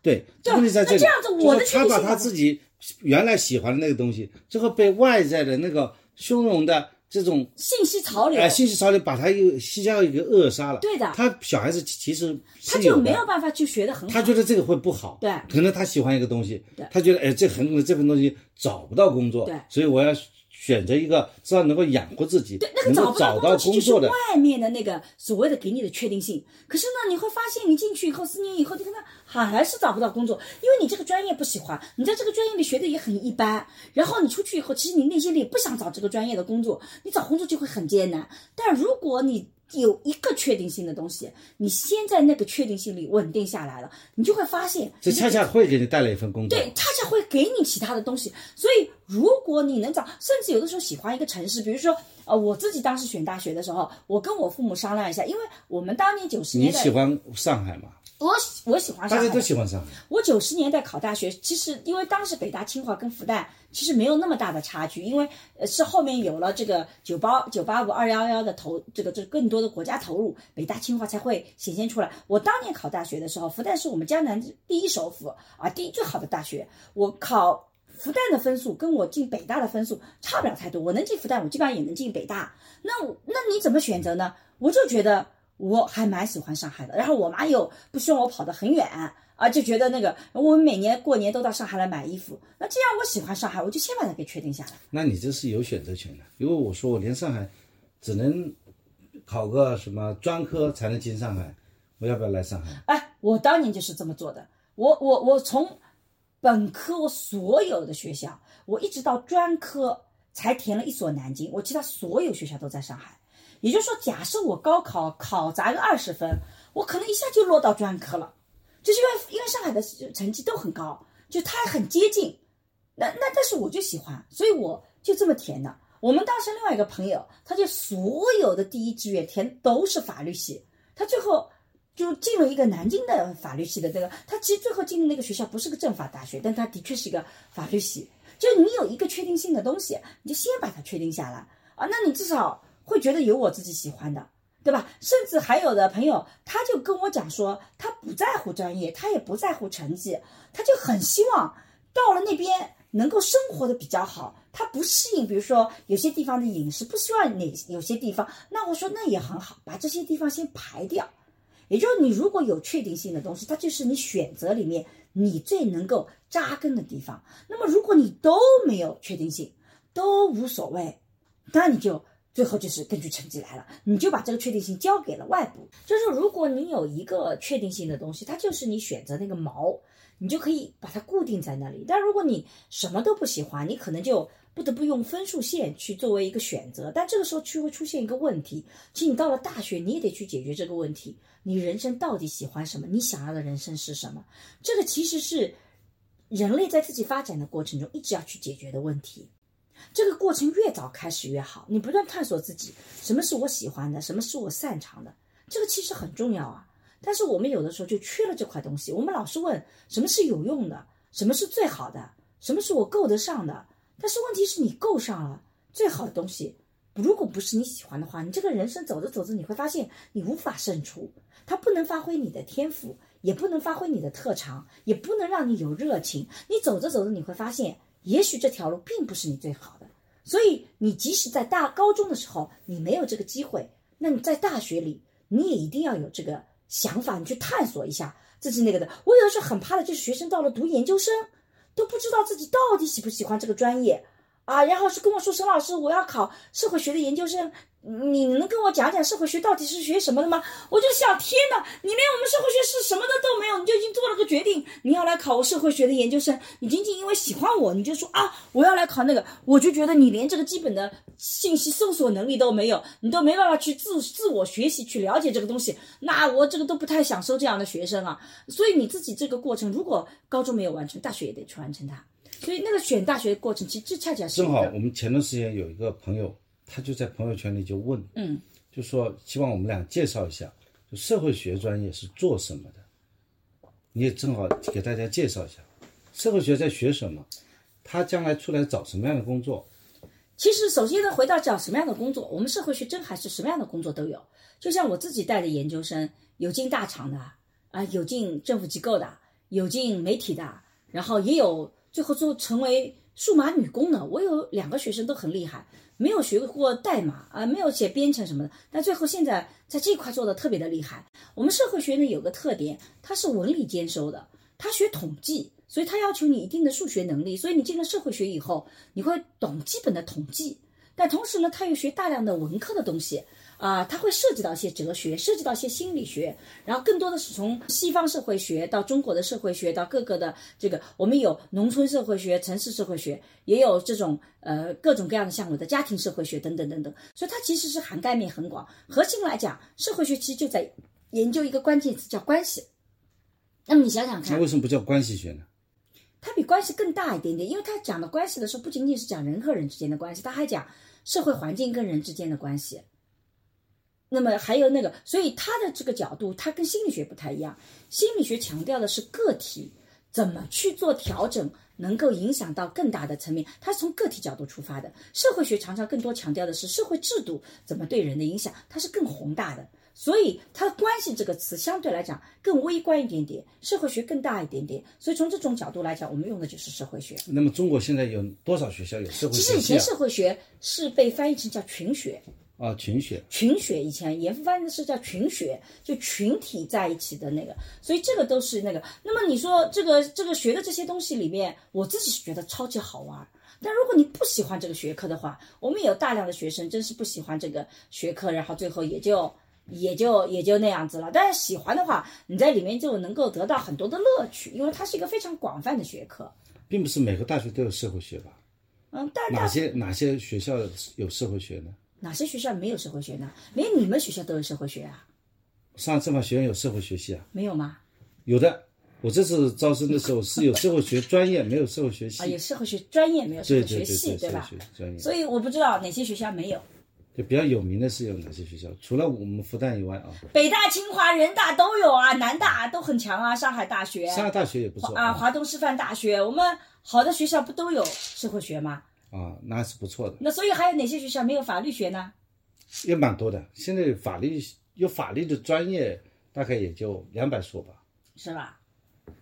Speaker 2: 对，
Speaker 1: 对
Speaker 2: 问题在这里。
Speaker 1: 那这样子我的
Speaker 2: 他把他自己原来喜欢的那个东西，最后被外在的那个汹涌的这种
Speaker 1: 信息潮流，
Speaker 2: 哎信息潮流，把他又吸加一个扼杀了。
Speaker 1: 对的
Speaker 2: 他小孩子其实
Speaker 1: 他就没有办法去学的很好。
Speaker 2: 他觉得这个会不好，
Speaker 1: 对
Speaker 2: 可能他喜欢一个东西，他觉得哎，这很可能这份东西找不到工作，
Speaker 1: 对
Speaker 2: 所以我要选择一个至少能够养活自己，
Speaker 1: 对，那个
Speaker 2: 能够
Speaker 1: 不到
Speaker 2: 找到
Speaker 1: 工
Speaker 2: 作的，
Speaker 1: 外面的那个所谓的给你的确定性。可是呢，你会发现你进去以后，四年以后，你看他还是找不到工作，因为你这个专业不喜欢，你在这个专业里学的也很一般。然后你出去以后，其实你内心里也不想找这个专业的工作，你找工作就会很艰难。但如果你有一个确定性的东西，你先在那个确定性里稳定下来了，你就会发现
Speaker 2: 这恰恰会给你带来一份工作。
Speaker 1: 对，恰恰会给你其他的东西。所以，如果你能找，甚至有的时候喜欢一个城市，比如说，呃，我自己当时选大学的时候，我跟我父母商量一下，因为我们当年九十年代，你
Speaker 2: 喜欢上海吗？
Speaker 1: 我喜我喜欢上海
Speaker 2: 大家都，喜欢上海。
Speaker 1: 我九十年代考大学，其实因为当时北大、清华跟复旦其实没有那么大的差距，因为呃是后面有了这个九八九八五二幺幺的投这个这更多的国家投入，北大、清华才会显现出来。我当年考大学的时候，复旦是我们江南第一首府啊，第一最好的大学。我考复旦的分数跟我进北大的分数差不了太多，我能进复旦，我基本上也能进北大。那我那你怎么选择呢？我就觉得我还蛮喜欢上海的，然后我妈又不希望我跑得很远啊，就觉得那个我们每年过年都到上海来买衣服，那既然我喜欢上海，我就先把它给确定下来。
Speaker 2: 那你这是有选择权的。如果我说我连上海只能考个什么专科才能进上海，我要不要来上海？
Speaker 1: 哎，我当年就是这么做的。我我我从本科我所有的学校，我一直到专科才填了一所南京，我其他所有学校都在上海。也就是说，假设我高考考砸个二十分，我可能一下就落到专科了，就是因为因为上海的成绩都很高，就它很接近。那那但是我就喜欢，所以我就这么填的。我们当时另外一个朋友，他就所有的第一志愿填都是法律系，他最后就进了一个南京的法律系的这个，他其实最后进的那个学校不是个政法大学，但他的确是一个法律系。就你有一个确定性的东西，你就先把它确定下来啊，那你至少会觉得有我自己喜欢的，对吧？甚至还有的朋友，他就跟我讲说，他不在乎专业，他也不在乎成绩，他就很希望到了那边能够生活的比较好。他不适应，比如说有些地方的饮食，不希望哪有些地方，那我说那也很好，把这些地方先排掉。也就是你如果有确定性的东西，它就是你选择里面你最能够扎根的地方。那么如果你都没有确定性，都无所谓，那你就最后就是根据成绩来了，你就把这个确定性交给了外部。就是如果你有一个确定性的东西，它就是你选择那个锚，你就可以把它固定在那里。但如果你什么都不喜欢，你可能就。不得不用分数线去作为一个选择，但这个时候就会出现一个问题。其实你到了大学，你也得去解决这个问题：你人生到底喜欢什么？你想要的人生是什么？这个其实是人类在自己发展的过程中一直要去解决的问题。这个过程越早开始越好，你不断探索自己，什么是我喜欢的，什么是我擅长的，这个其实很重要啊。但是我们有的时候就缺了这块东西。我们老是问什么是有用的，什么是最好的，什么是我够得上的。但是问题是你够上了最好的东西，如果不是你喜欢的话，你这个人生走着走着，你会发现你无法胜出，它不能发挥你的天赋，也不能发挥你的特长，也不能让你有热情。你走着走着，你会发现，也许这条路并不是你最好的。所以，你即使在大高中的时候你没有这个机会，那你在大学里你也一定要有这个想法，你去探索一下自己那个的。我有的时候很怕的就是学生到了读研究生。都不知道自己到底喜不喜欢这个专业，啊，然后是跟我说沈老师，我要考社会学的研究生。你能跟我讲讲社会学到底是学什么的吗？我就想，天哪，你连我们社会学是什么的都没有，你就已经做了个决定，你要来考社会学的研究生。你仅仅因为喜欢我，你就说啊，我要来考那个，我就觉得你连这个基本的信息搜索能力都没有，你都没办法去自自我学习去了解这个东西，那我这个都不太想收这样的学生啊。所以你自己这个过程，如果高中没有完成，大学也得去完成它。所以那个选大学的过程，其实这恰恰是
Speaker 2: 正好。我们前段时间有一个朋友。他就在朋友圈里就问，
Speaker 1: 嗯，
Speaker 2: 就说希望我们俩介绍一下，就社会学专业是做什么的？你也正好给大家介绍一下，社会学在学什么？他将来出来找什么样的工作？
Speaker 1: 其实，首先呢，回到找什么样的工作，我们社会学真还是什么样的工作都有。就像我自己带的研究生，有进大厂的啊，有进政府机构的，有进媒体的，然后也有最后做成为数码女工的。我有两个学生都很厉害。没有学过代码啊，没有写编程什么的，但最后现在在这块做的特别的厉害。我们社会学呢有个特点，它是文理兼收的，它学统计，所以它要求你一定的数学能力。所以你进了社会学以后，你会懂基本的统计，但同时呢，它又学大量的文科的东西。啊，它会涉及到一些哲学，涉及到一些心理学，然后更多的是从西方社会学到中国的社会学，到各个的这个，我们有农村社会学、城市社会学，也有这种呃各种各样的项目的家庭社会学等等等等，所以它其实是涵盖面很广。核心来讲，社会学其实就在研究一个关键词叫关系。那么你想想看，
Speaker 2: 那为什么不叫关系学呢？
Speaker 1: 它比关系更大一点点，因为它讲的关系的时候，不仅仅是讲人和人之间的关系，它还讲社会环境跟人之间的关系。那么还有那个，所以他的这个角度，他跟心理学不太一样。心理学强调的是个体怎么去做调整，能够影响到更大的层面，他是从个体角度出发的。社会学常常更多强调的是社会制度怎么对人的影响，它是更宏大的。所以它的关系这个词相对来讲更微观一点点，社会学更大一点点。所以从这种角度来讲，我们用的就是社会学。
Speaker 2: 那么中国现在有多少学校有社会学？
Speaker 1: 其实以前社会学是被翻译成叫群学。
Speaker 2: 啊，群学，
Speaker 1: 群学以前严复翻译的是叫群学，就群体在一起的那个，所以这个都是那个。那么你说这个这个学的这些东西里面，我自己是觉得超级好玩。但如果你不喜欢这个学科的话，我们有大量的学生真是不喜欢这个学科，然后最后也就也就也就那样子了。但是喜欢的话，你在里面就能够得到很多的乐趣，因为它是一个非常广泛的学科。
Speaker 2: 并不是每个大学都有社会学吧？
Speaker 1: 嗯，但
Speaker 2: 哪些哪些学校有社会学呢？
Speaker 1: 哪些学校没有社会学呢？连你们学校都有社会学啊？
Speaker 2: 上政法学院有社会学系啊？
Speaker 1: 没有吗？
Speaker 2: 有的，我这次招生的时候是有社会学专业，没有社会学系。
Speaker 1: 啊，有社会学专业，没有社会学系，
Speaker 2: 对
Speaker 1: 吧？
Speaker 2: 专业。
Speaker 1: 所以我不知道哪些学校没有。
Speaker 2: 就比较有名的是有哪些学校？除了我们复旦以外啊，
Speaker 1: 北大、清华、人大都有啊，南大都很强啊，上海大学
Speaker 2: 上海大学也不错
Speaker 1: 啊，华东师范大学，我们好的学校不都有社会学吗？
Speaker 2: 啊，那是不错的，
Speaker 1: 那所以还有哪些学校没有法律学呢？
Speaker 2: 也蛮多的。现在法律有法律的专业大概也就两百所吧，
Speaker 1: 是吧？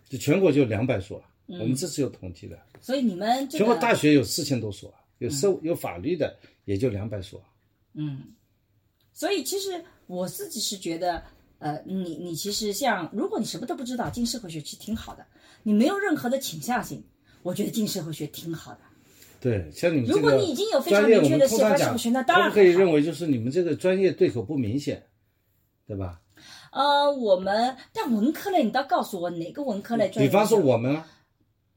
Speaker 2: 就全国就两百所，
Speaker 1: 嗯
Speaker 2: 我们这次有统计的。
Speaker 1: 所以你们这
Speaker 2: 全国大学有四千多所，有社有法律的也就两百所。
Speaker 1: 嗯，所以其实我自己是觉得，呃，你你其实像，如果你什么都不知道，进社会学其实挺好的，你没有任何的倾向性，我觉得进社会学挺好的。
Speaker 2: 对，像你们这
Speaker 1: 如果你已经有非常明确的喜欢社
Speaker 2: 通常讲，
Speaker 1: 会学那当然
Speaker 2: 可以认为就是你们这个专业对口不明显，对吧？
Speaker 1: 呃，我们但文科类，你倒告诉我哪个文科类专业？
Speaker 2: 比方说我们啊，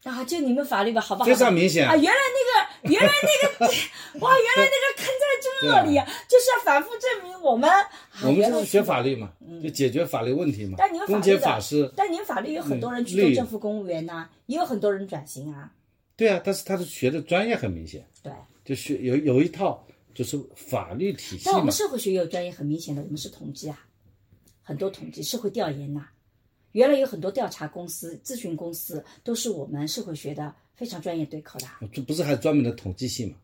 Speaker 1: 啊，就你们法律吧，好不好？
Speaker 2: 非常明显
Speaker 1: 啊！原来那个，原来那个，哇，原来那个坑在这里啊，就是要反复证明我们。啊
Speaker 2: 我们就是学法律嘛，就解决法律问题嘛
Speaker 1: 但你们，法律的
Speaker 2: 法师，
Speaker 1: 但你们法律有很多人去做政府公务员呐、也有很多人转型啊。
Speaker 2: 对啊，但是他的学的专业很明显，
Speaker 1: 对，
Speaker 2: 就学有有一套就是法律体系嘛
Speaker 1: 但我们，社会学也有专业很明显的，我们是统计啊，很多统计、社会调研呐、原来有很多调查公司、咨询公司都是我们社会学的非常专业对口的啊。
Speaker 2: 这不是还专门的统计系吗？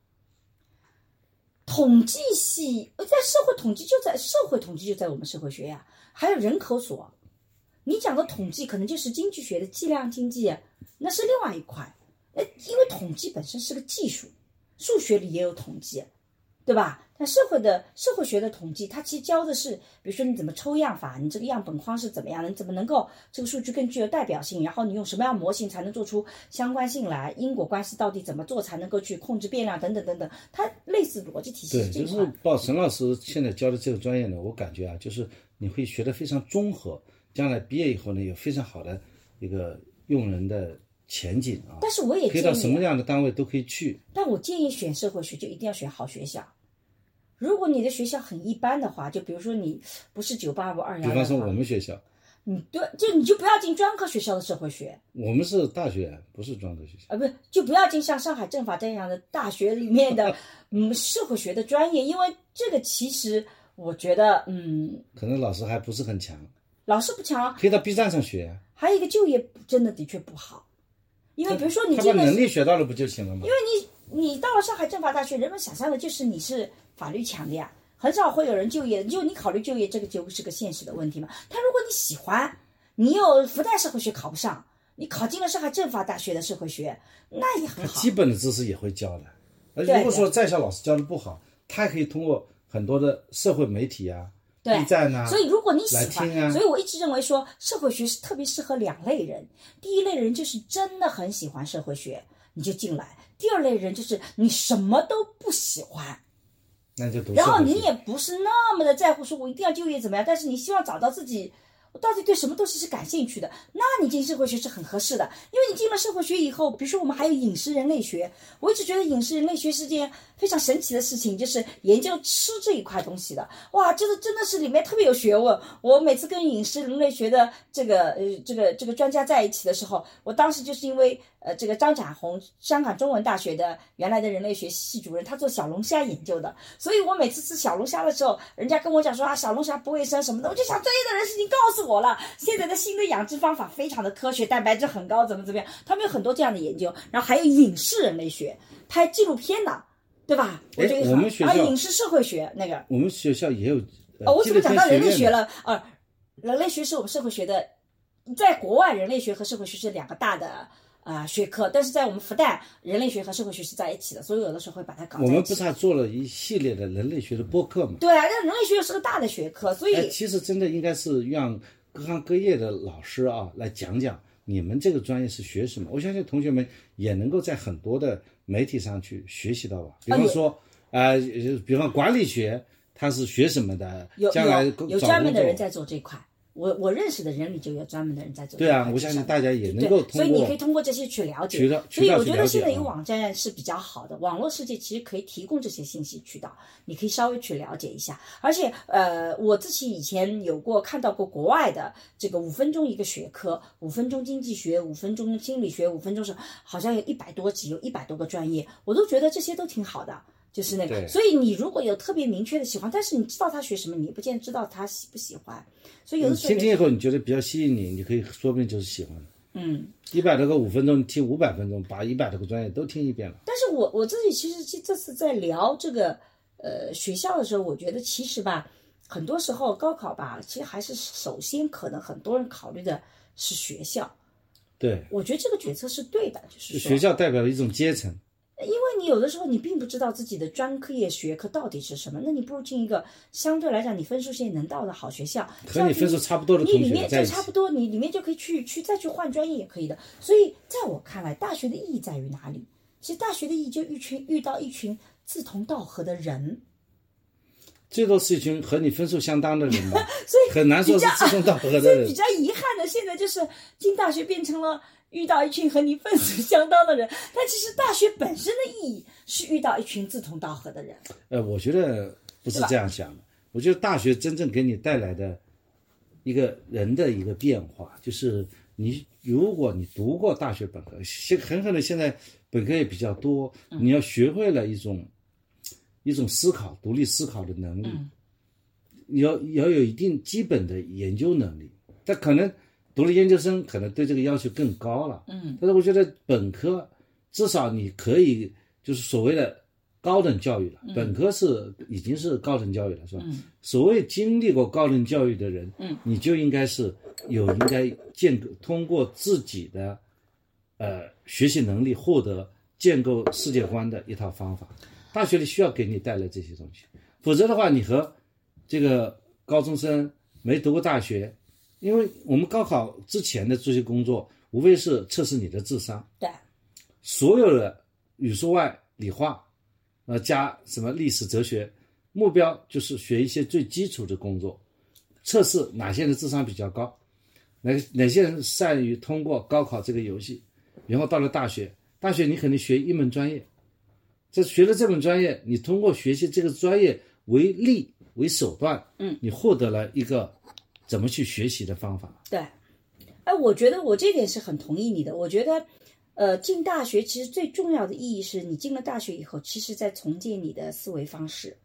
Speaker 1: 统计系呃在社会统计就在社会统计就在我们社会学呀、还有人口所。你讲的统计可能就是经济学的计量经济，那是另外一块。呃，因为统计本身是个技术，数学里也有统计，对吧？但社会的社会学的统计，它其实教的是，比如说你怎么抽样法，你这个样本框是怎么样的，你怎么能够这个数据更具有代表性，然后你用什么样模型才能做出相关性来，因果关系到底怎么做才能够去控制变量等等等等，它类似逻辑体系
Speaker 2: 对，就是。报沈老师现在教的这个专业呢，我感觉啊，就是你会学得非常综合，将来毕业以后呢，有非常好的一个用人的前景啊，
Speaker 1: 但是我也
Speaker 2: 可以到什么，样的单位都可以去。
Speaker 1: 但我建议选社会学就一定要选好学校。如果你的学校很一般的话，就比如说你不是九八五二幺
Speaker 2: 比方说我，们学校，
Speaker 1: 你对，就你就不要进专科学校的社会学，
Speaker 2: 我们是大学，不是专科学校。
Speaker 1: 啊，不是，就不要进像上海政法这样的大学里面的 嗯社会学的专业，因为这个其实我觉得嗯
Speaker 2: 可能老师还不是很强，
Speaker 1: 老师不强，
Speaker 2: 可以到 B 站上学啊。
Speaker 1: 还有一个就业真的的确不好，因为比如说你这
Speaker 2: 个能力学到了不就行了吗？
Speaker 1: 因为你你到了上海政法大学，人们想象的就是你是法律强的呀，很少会有人就业的。就你考虑就业，这个就是个现实的问题嘛。他如果你喜欢，你又复旦社会学考不上，你考进了上海政法大学的社会学，那也很好
Speaker 2: 他基。本的知识也会教的。而
Speaker 1: 对
Speaker 2: 如果说在校老师教的不好，他还可以通过很多的社会媒体啊、
Speaker 1: 对。
Speaker 2: B 站啊，
Speaker 1: 所以，如果你喜欢，
Speaker 2: 啊。
Speaker 1: 所以我一直认为说，社会学是特别适合两类人。第一类人就是真的很喜欢社会学，你就进来；第二类人就是你什么都不喜欢，
Speaker 2: 那就读
Speaker 1: 然后你也不是那么的在乎，说我一定要就业怎么样，但是你希望找到自己，我到底对什么东西是感兴趣的，那你进社会学是很合适的，因为你进了社会学以后，比如说我们还有饮食人类学，我一直觉得饮食人类学是件非常神奇的事情，就是研究吃这一块东西的，哇，这个真的是里面特别有学问。我每次跟饮食人类学的这个呃这个这个专家在一起的时候，我当时就是因为呃这个张展宏，香港中文大学的原来的人类学系主任，他做小龙虾研究的，所以我每次吃小龙虾的时候，人家跟我讲说啊小龙虾不卫生什么的，我就想专业的人士已经告诉我了，现在的新的养殖方法非常的科学，蛋白质很高，怎么怎么样，他们有很多这样的研究，然后还有影视人类学，拍纪录片的，对吧？我
Speaker 2: 我们学校
Speaker 1: 啊影视社会学那个。
Speaker 2: 我们学校也有。呃
Speaker 1: 哦，我怎么讲到人类学？了？呃，人类学是我们社会学的，在国外人类学和社会学是两个大的啊、学科，但是在我们复旦，人类学和社会学是在一起的，所以有的时候会把它搞在一起。
Speaker 2: 我们不是还做了一系列的人类学的播客吗？
Speaker 1: 对啊，但人类学又是个大的学科，所以、
Speaker 2: 哎，其实真的应该是让各行各业的老师啊来讲讲你们这个专业是学什么。我相信同学们也能够在很多的媒体上去学习到吧。比方说，呃，比方管理学，它是学什么的？
Speaker 1: 有
Speaker 2: 将来
Speaker 1: 有专门的人在做这块。我我认识的人里就有专门的人在做
Speaker 2: 对啊。我相信大家也能够通
Speaker 1: 所以你可以通过这些去了解。所以我觉得现在有网站是比较好的，网络世界其实可以提供这些信息渠道，你可以稍微去了解一下。而且呃，我自己以前有过看到过国外的这个五分钟一个学科，五分钟经济学，五分钟心理学，五分钟是好像有一百多集，有一百多个专业，我都觉得这些都挺好的。就是那个。所以你如果有特别明确的喜欢，但是你知道他学什么，你不见得知道他喜不喜欢。所以有的时候
Speaker 2: 你听听以后，你觉得比较吸引你，你可以说不定就是喜欢的。
Speaker 1: 嗯，
Speaker 2: 一百多个五分钟，你听五百分钟，把一百多个专业都听一遍了。
Speaker 1: 但是我我自己其实这这次在聊这个呃学校的时候，我觉得其实吧，很多时候高考吧，其实还是首先可能很多人考虑的是学校。
Speaker 2: 对，
Speaker 1: 我觉得这个决策是对的，就是
Speaker 2: 学校代表了一种阶层。
Speaker 1: 因为你有的时候你并不知道自己的专科业学科到底是什么，那你不如进一个相对来讲你分数线能到的好学校，
Speaker 2: 和你分数差不多的同
Speaker 1: 你里面就差不多，你里面就可以去去再去换专业也可以的。所以在我看来，大学的意义在于哪里？其实大学的意义就一群遇到一群志同道合的人，
Speaker 2: 最多是一群和你分数相当的人吧，
Speaker 1: 所以
Speaker 2: 很难说是志同道合的人。
Speaker 1: 所以比较遗憾的，现在就是进大学变成了遇到一群和你分数相当的人，但其实大学本身的意义是遇到一群志同道合的人。
Speaker 2: 呃，我觉得不是这样想的。我觉得大学真正给你带来的一个人的一个变化，就是你如果你读过大学本科，现很可能现在本科也比较多，你要学会了一种一种思考、独立思考的能力，你要要有一定基本的研究能力。但可能读了研究生，可能对这个要求更高了。嗯，但是我觉得本科至少你可以就是所谓的高等教育了，本科是已经是高等教育了，是吧？所谓经历过高等教育的人，嗯，你就应该是有应该建构通过自己的呃学习能力获得建构世界观的一套方法。大学里需要给你带来这些东西，否则的话，你和这个高中生没读过大学，因为我们高考之前的这些工作，无非是测试你的智商。
Speaker 1: 对，
Speaker 2: 所有的语数外、理化，呃，加什么历史、哲学，目标就是学一些最基础的工作，测试哪些人智商比较高，哪哪些人善于通过高考这个游戏，然后到了大学，大学你肯定学一门专业，这学了这门专业，你通过学习这个专业为例为手段，嗯，你获得了一个怎么去学习的方法。
Speaker 1: 对，哎，我觉得我这点是很同意你的。我觉得，呃，进大学其实最重要的意义是你进了大学以后，其实在重建你的思维方式。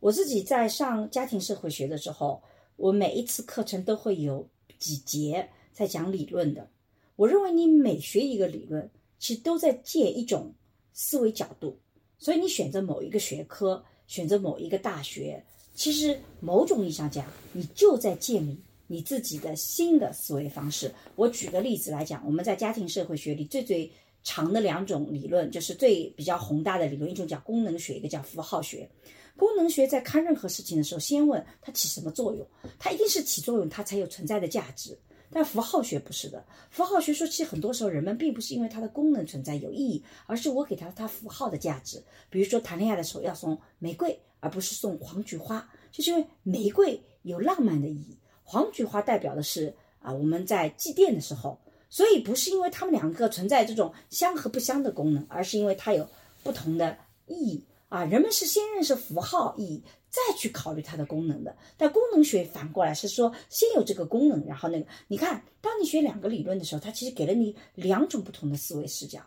Speaker 1: 我自己在上家庭社会学的时候，我每一次课程都会有几节在讲理论的。我认为你每学一个理论，其实都在借一种思维角度。所以你选择某一个学科，选择某一个大学，其实某种意义上讲，你就在建立你自己的新的思维方式。我举个例子来讲，我们在家庭社会学里最最长的两种理论，就是最比较宏大的理论，一种叫功能学，一个叫符号学。功能学在看任何事情的时候，先问它起什么作用，它一定是起作用，它才有存在的价值。但符号学不是的，符号学说其实很多时候人们并不是因为它的功能存在有意义，而是我给它它符号的价值。比如说谈恋爱的时候要送玫瑰，而不是送黄菊花，就是因为玫瑰有浪漫的意义，黄菊花代表的是啊我们在祭奠的时候，所以不是因为它们两个存在这种相和不相的功能，而是因为它有不同的意义啊。人们是先认识符号意义。再去考虑它的功能的，但功能学反过来是说，先有这个功能，然后那个，你看，当你学两个理论的时候，它其实给了你两种不同的思维视角。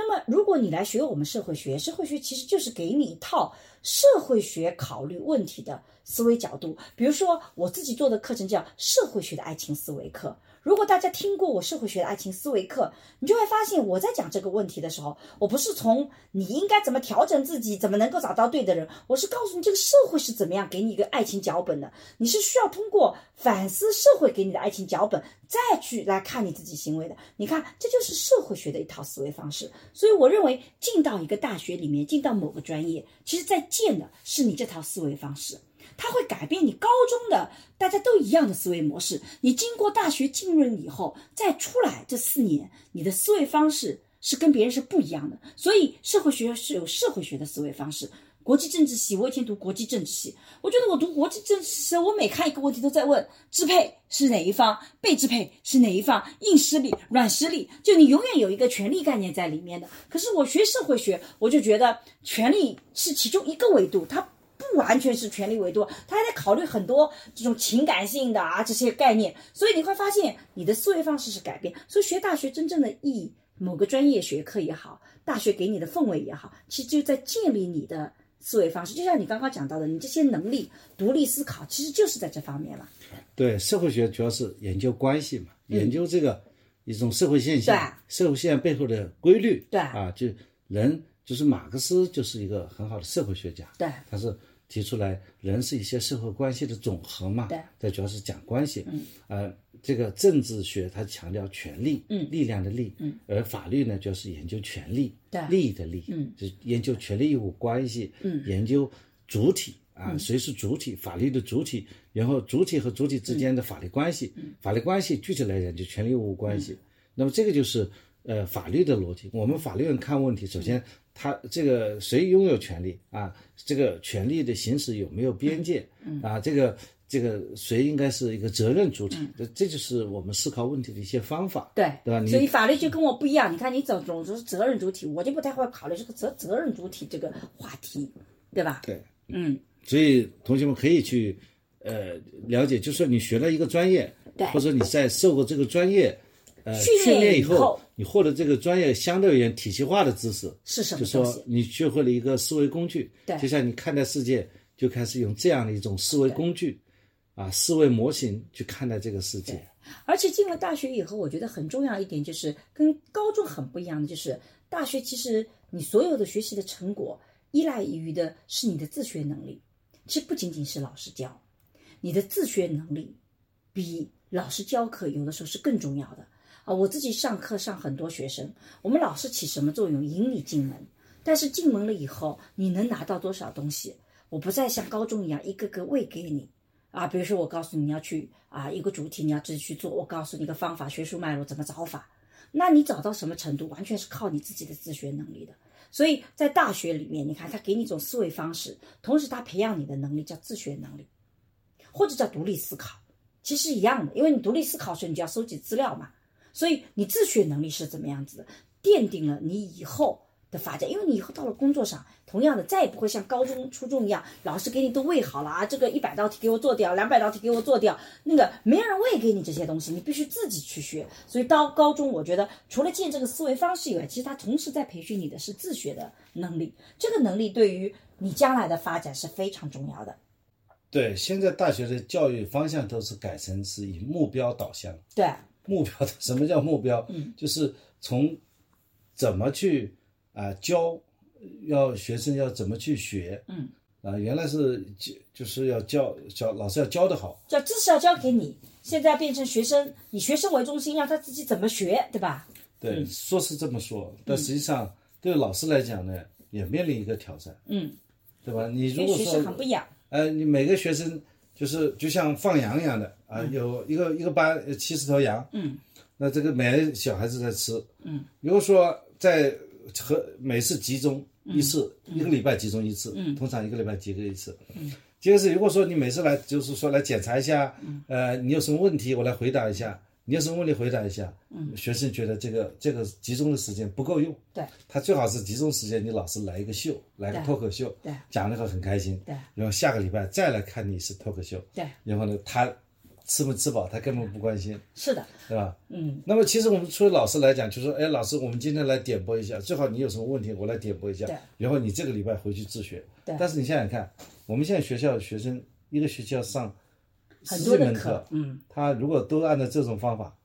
Speaker 1: 那么，如果你来学我们社会学，社会学其实就是给你一套社会学考虑问题的思维角度。比如说，我自己做的课程叫社会学的爱情思维课。如果大家听过我社会学的爱情思维课，你就会发现我在讲这个问题的时候，我不是从你应该怎么调整自己，怎么能够找到对的人，我是告诉你这个社会是怎么样给你一个爱情脚本的。你是需要通过反思社会给你的爱情脚本，再去来看你自己行为的。你看，这就是社会学的一套思维方式。所以我认为，进到一个大学里面，进到某个专业，其实在建的是你这套思维方式。它会改变你高中的大家都一样的思维模式。你经过大学浸润以后，再出来这四年，你的思维方式是跟别人是不一样的。所以社会学是有社会学的思维方式。国际政治系，我以前读国际政治系，我觉得我读国际政治系，我每看一个问题都在问支配是哪一方，被支配是哪一方，硬实力、软实力，就你永远有一个权力概念在里面的。可是我学社会学，我就觉得权力是其中一个维度，它。不完全是权力维度，他还在考虑很多这种情感性的啊这些概念，所以你会发现你的思维方式是改变。所以学大学真正的意义，某个专业学科也好，大学给你的氛围也好，其实就在建立你的思维方式。就像你刚刚讲到的，你这些能力、独立思考，其实就是在这方面了。
Speaker 2: 对，社会学主要是研究关系嘛，研究这个一种社会现象，社会现象背后的规律。
Speaker 1: 对
Speaker 2: 啊，就人就是马克思就是一个很好的社会学家。
Speaker 1: 对，
Speaker 2: 他是提出来人是一些社会关系的总和嘛。
Speaker 1: 对，
Speaker 2: 这主要是讲关系。嗯，呃，这个政治学它强调权力，
Speaker 1: 嗯，
Speaker 2: 力量的力，
Speaker 1: 嗯，
Speaker 2: 而法律呢主要是研究权利，
Speaker 1: 对，
Speaker 2: 利益的利，
Speaker 1: 嗯，
Speaker 2: 就研究权利义务关系，
Speaker 1: 嗯，
Speaker 2: 研究主体。啊，谁是主体？法律的主体，然后主体和主体之间的法律关系，法律关系具体来讲就权利义务关系。那么这个就是呃法律的逻辑。我们法律人看问题，首先他这个谁拥有权利啊？这个权利的行使有没有边界？啊，这个这个谁应该是一个责任主体？这这就是我们思考问题的一些方法。
Speaker 1: 对
Speaker 2: 对吧？
Speaker 1: 所以法律就跟我不一样。你看，你总总是责任主体，我就不太会考虑这个责责任主体这个话题，对吧？
Speaker 2: 对，
Speaker 1: 嗯。
Speaker 2: 所以同学们可以去，呃，了解，就是说你学了一个专业，
Speaker 1: 对，
Speaker 2: 或者你在受过这个专业，呃，训
Speaker 1: 练
Speaker 2: 以后，你获得这个专业相对而言体系化的知识，
Speaker 1: 是什么？
Speaker 2: 就说你学会了一个思维工具，
Speaker 1: 对，
Speaker 2: 就像你看待世界，就开始用这样的一种思维工具，啊，思维模型去看待这个世界。
Speaker 1: 而且进了大学以后，我觉得很重要一点就是跟高中很不一样的，就是大学其实你所有的学习的成果依赖于的是你的自学能力。其实不仅仅是老师教，你的自学能力比老师教课有的时候是更重要的啊！我自己上课上很多学生，我们老师起什么作用？引你进门，但是进门了以后，你能拿到多少东西？我不再像高中一样一个个喂给你啊！比如说我告诉你要去啊一个主题，你要自己去做，我告诉你一个方法，学术脉络怎么找法，那你找到什么程度，完全是靠你自己的自学能力的。所以在大学里面，你看他给你一种思维方式，同时他培养你的能力叫自学能力，或者叫独立思考，其实一样的。因为你独立思考时，你就要收集资料嘛。所以你自学能力是怎么样子的，奠定了你以后。的发展，因为你以后到了工作上，同样的再也不会像高中、初中一样，老师给你都喂好了啊，这个一百道题给我做掉，两百道题给我做掉，那个没人喂给你这些东西，你必须自己去学。所以到高中，我觉得除了建这个思维方式以外，其实他同时在培训你的是自学的能力，这个能力对于你将来的发展是非常重要的。
Speaker 2: 对，现在大学的教育方向都是改成是以目标导向。
Speaker 1: 对，
Speaker 2: 目标的什么叫目标？嗯，就是从怎么去。啊，教要学生要怎么去学？
Speaker 1: 嗯，
Speaker 2: 啊，原来是就就是要教教老师要教的好，
Speaker 1: 教知识要教给你，现在变成学生以学生为中心，让他自己怎么学，对吧？
Speaker 2: 对，说是这么说，但实际上对老师来讲呢，也面临一个挑战。
Speaker 1: 嗯，
Speaker 2: 对吧？你如果说呃，你每个学生就是就像放羊一样的啊，有一个一个班七十头羊，
Speaker 1: 嗯，
Speaker 2: 那这个每个小孩子在吃，
Speaker 1: 嗯，
Speaker 2: 如果说在和每次集中一次，一个礼拜集中一次，通常一个礼拜集中一次。嗯，接着是如果说你每次来，就是说来检查一下，呃，你有什么问题，我来回答一下。你有什么问题回答一下。嗯学生觉得这个这个集中的时间不够用，
Speaker 1: 对，
Speaker 2: 他最好是集中时间，你老师来一个秀，来个脱口秀，
Speaker 1: 对，
Speaker 2: 讲的话很开心，
Speaker 1: 对，
Speaker 2: 然后下个礼拜再来看你是脱口秀，
Speaker 1: 对，
Speaker 2: 然后呢他。吃不吃饱，他根本不关心，
Speaker 1: 是的，
Speaker 2: 对吧？
Speaker 1: 嗯。
Speaker 2: 那么其实我们作为老师来讲，就说，哎，老师，我们今天来点拨一下，最好你有什么问题，我来点拨一下。
Speaker 1: 对。
Speaker 2: 然后你这个礼拜回去自学。
Speaker 1: 对。
Speaker 2: 但是你想想看，我们现在学校学生一个学期要上
Speaker 1: 很多
Speaker 2: 的课，
Speaker 1: 嗯，
Speaker 2: 他如果都按照这种方法，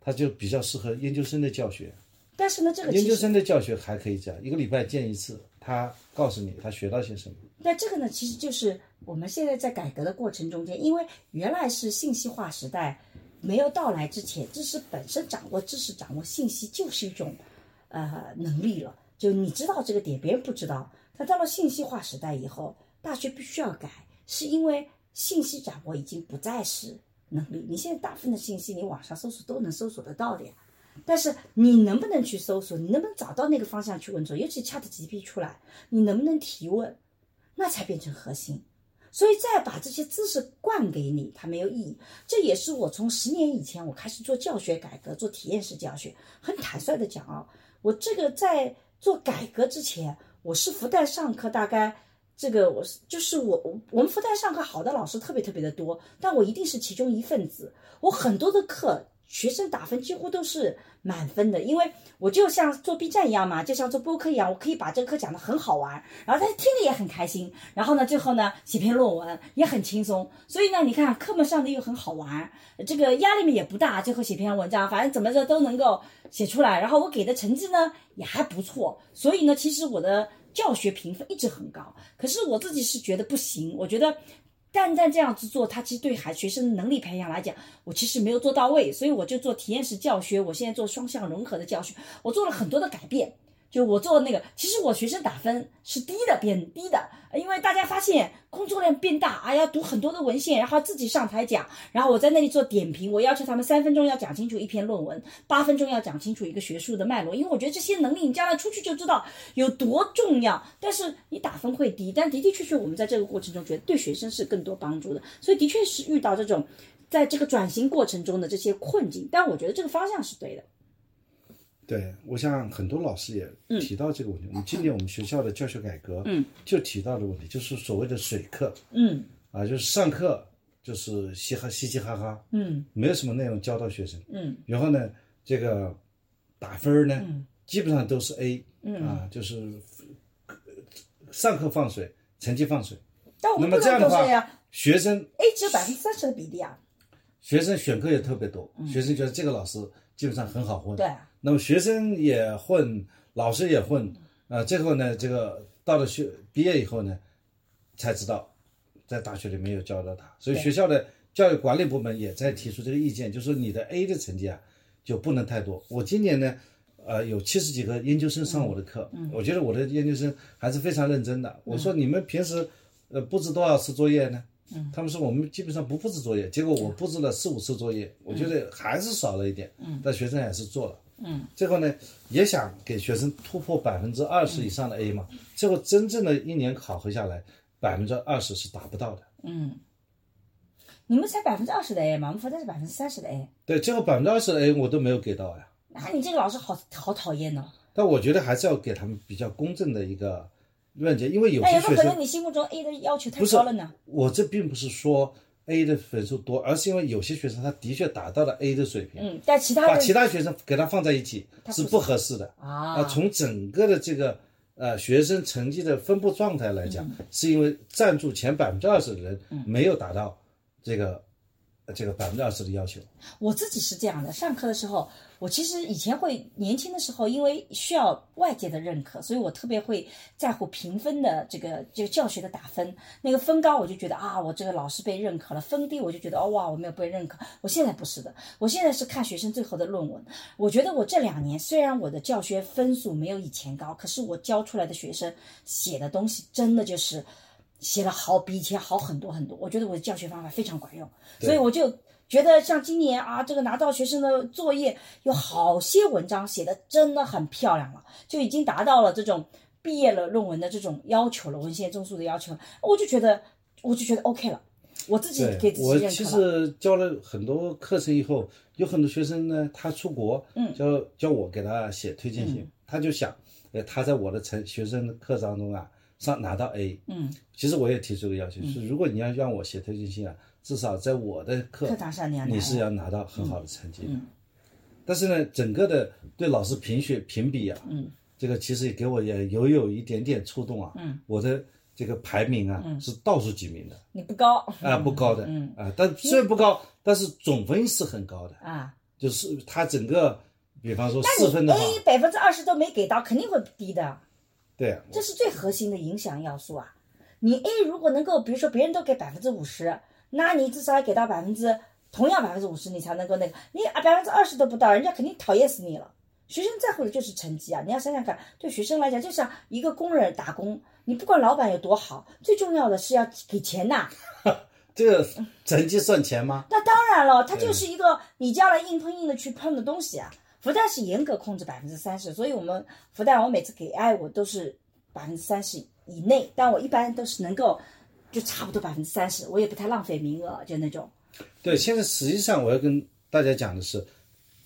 Speaker 2: 他就比较适合研究生的教学。
Speaker 1: 但是呢，这个
Speaker 2: 研究生的教学还可以讲，一个礼拜见一次，他告诉你他学到些什么。
Speaker 1: 那这个呢，其实就是我们现在在改革的过程中间，因为原来是信息化时代没有到来之前，知识本身掌握知识、掌握信息就是一种呃能力了。就你知道这个点，别人不知道。他到了信息化时代以后，大学必须要改，是因为信息掌握已经不再是能力。你现在大部分的信息，你网上搜索都能搜索得到的呀。但是你能不能去搜索？你能不能找到那个方向去问错？尤其 ChatGPT 出来，你能不能提问？那才变成核心。所以再把这些知识灌给你，它没有意义。这也是我从十年以前我开始做教学改革，做体验式教学。很坦率的讲啊，我这个在做改革之前，我是复旦上课，大概这个我是就是我我们复旦上课好的老师特别特别的多，但我一定是其中一份子。我很多的课。学生打分几乎都是满分的，因为我就像做 B 站一样嘛，就像做播客一样，我可以把这个课讲得很好玩，然后他听着也很开心，然后呢，最后呢写篇论文也很轻松，所以呢，你看课本上的又很好玩，这个压力面也不大，最后写篇文章，反正怎么着都能够写出来，然后我给的成绩呢也还不错，所以呢，其实我的教学评分一直很高，可是我自己是觉得不行，我觉得。单单这样子做，他其实对孩学生能力培养来讲，我其实没有做到位，所以我就做体验式教学。我现在做双向融合的教学，我做了很多的改变。就我做那个，其实我学生打分是低的，变低的，因为大家发现工作量变大，哎要，读很多的文献，然后自己上台讲，然后我在那里做点评，我要求他们三分钟要讲清楚一篇论文，八分钟要讲清楚一个学术的脉络，因为我觉得这些能力你将来出去就知道有多重要。但是你打分会低，但的的确确我们在这个过程中觉得对学生是更多帮助的，所以的确是遇到这种在这个转型过程中的这些困境，但我觉得这个方向是对的。
Speaker 2: 对，我想很多老师也提到这个问题。我们今年我们学校的教学改革，
Speaker 1: 嗯，
Speaker 2: 就提到的问题，就是所谓的水课，
Speaker 1: 嗯，
Speaker 2: 啊，就是上课就是嘻哈嘻嘻哈哈，
Speaker 1: 嗯，
Speaker 2: 没有什么内容教到学生，
Speaker 1: 嗯，
Speaker 2: 然后呢，这个打分呢，
Speaker 1: 嗯
Speaker 2: 基本上都是 A，
Speaker 1: 嗯。
Speaker 2: 啊，就是呃上课放水，成绩放水。
Speaker 1: 但我
Speaker 2: 那
Speaker 1: 们不能
Speaker 2: 么这样的话
Speaker 1: 都这样
Speaker 2: 学生
Speaker 1: ，A 只有百分之三十的比例啊，
Speaker 2: 学生选课也特别多，学生觉得这个老师基本上很好混，
Speaker 1: 对啊，
Speaker 2: 那么学生也混，老师也混，啊，最后呢，这个到了学毕业以后呢，才知道在大学里没有教到他，所以学校的教育管理部门也在提出这个意见，就是说你的 A 的成绩啊就不能太多。我今年呢，呃，有七十几个研究生上我的课，我觉得我的研究生还是非常认真的。我说你们平时呃布置多少次作业呢？他们说我们基本上不布置作业，结果我布置了四五次作业，我觉得还是少了一点，但学生还是做了。最后呢，也想给学生突破百分之二十以上的 A 嘛。最后真正的一年考核下来，百分之二十是达不到的。
Speaker 1: 嗯你们才百分之二十的 A 嘛，我们复旦是百分之三十的 A，
Speaker 2: 对，最后百分之二十的 A 我都没有给到呀。
Speaker 1: 那你这个老师好好讨厌呢。
Speaker 2: 但我觉得还是要给他们比较公正的一个论解，因为有
Speaker 1: 那
Speaker 2: 些学生
Speaker 1: 有没有可能你心目中 A 的要求太高了呢？
Speaker 2: 我这并不是说 A 的分数多，而是因为有些学生他的确达到了 A 的水平，
Speaker 1: 嗯，但其他
Speaker 2: 把其他学生给他放在一起是不合适的。
Speaker 1: 啊，
Speaker 2: 从整个的这个呃学生成绩的分布状态来讲，
Speaker 1: 嗯
Speaker 2: 是因为占住前百分之二十的人没有达到这个、呃这个百分之二十的要求。
Speaker 1: 我自己是这样的，上课的时候，我其实以前会年轻的时候，因为需要外界的认可，所以我特别会在乎评分的这个这个教学的打分。那个分高，我就觉得啊，我这个老师被认可了；分低，我就觉得哦哇，我没有被认可。我现在不是的，我现在是看学生最后的论文。我觉得我这两年虽然我的教学分数没有以前高，可是我教出来的学生写的东西真的就是。写了好比以前好很多很多，我觉得我的教学方法非常管用，所以我就觉得像今年啊，这个拿到学生的作业有好些文章写的真的很漂亮了，就已经达到了这种毕业了论文的这种要求了，文献综述的要求，我就觉得我就觉得 OK 了，我自己给自己
Speaker 2: 我其
Speaker 1: 认可了。
Speaker 2: 实教了很多课程以后，有很多学生呢，他出国，嗯，叫叫我给他写推荐
Speaker 1: 嗯。
Speaker 2: 信，他就想，呃，他在我的成学生的课当中啊，上拿到 A，嗯，其实我也提出个要求，是如果你要让我写推荐信啊，至少在我的课
Speaker 1: 课堂上你要
Speaker 2: 你是要拿到很好的成绩的。但是呢，整个的对老师评选评比啊，嗯，这个其实也给我也有有一点点触动啊，嗯，我的这个排名啊、是倒数几名的。
Speaker 1: 你不高。
Speaker 2: 啊，不高的，嗯。啊，但虽然不高，但是总分是很高的，
Speaker 1: 啊，
Speaker 2: 就是它整个，比方说四分的话
Speaker 1: ，A 百分之二十都没给到，肯定会低的。
Speaker 2: 对啊，
Speaker 1: 这是最核心的影响要素啊！你 A 如果能够，比如说别人都给百分之五十，那你至少要给到百分之同样百分之五十，你才能够那个。你啊百分之二十都不到，人家肯定讨厌死你了。学生在乎的就是成绩啊！你要想想看，对学生来讲，就像一个工人打工，你不管老板有多好，最重要的是要给钱呐。
Speaker 2: 这个成绩算钱吗？
Speaker 1: 那当然了，它就是一个你将来硬碰硬的去碰的东西啊。复旦是严格控制百分之三十，所以我们复旦我每次给 I 我都是百分之三十以内，但我一般都是能够就差不多百分之三十，我也不太浪费名额，就那种。
Speaker 2: 对，现在实际上我要跟大家讲的是，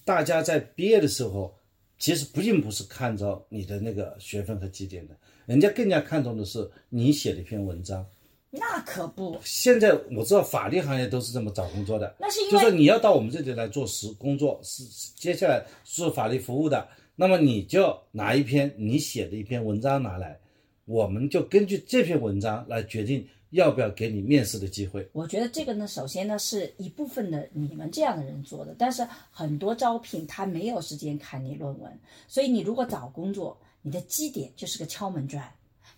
Speaker 2: 大家在毕业的时候，其实并不是看着你的那个学分和绩点的，人家更加看重的是你写的一篇文章，
Speaker 1: 那可不，
Speaker 2: 现在我知道法律行业都是这么找工作的，
Speaker 1: 那是因为
Speaker 2: 就说你要到我们这里来做实工作，是是接下来做法律服务的，那么你就拿一篇你写的一篇文章拿来，我们就根据这篇文章来决定要不要给你面试的机会。
Speaker 1: 我觉得这个呢，首先呢是一部分的你们这样的人做的，但是很多招聘他没有时间看你论文，所以你如果找工作，你的基点就是个敲门砖，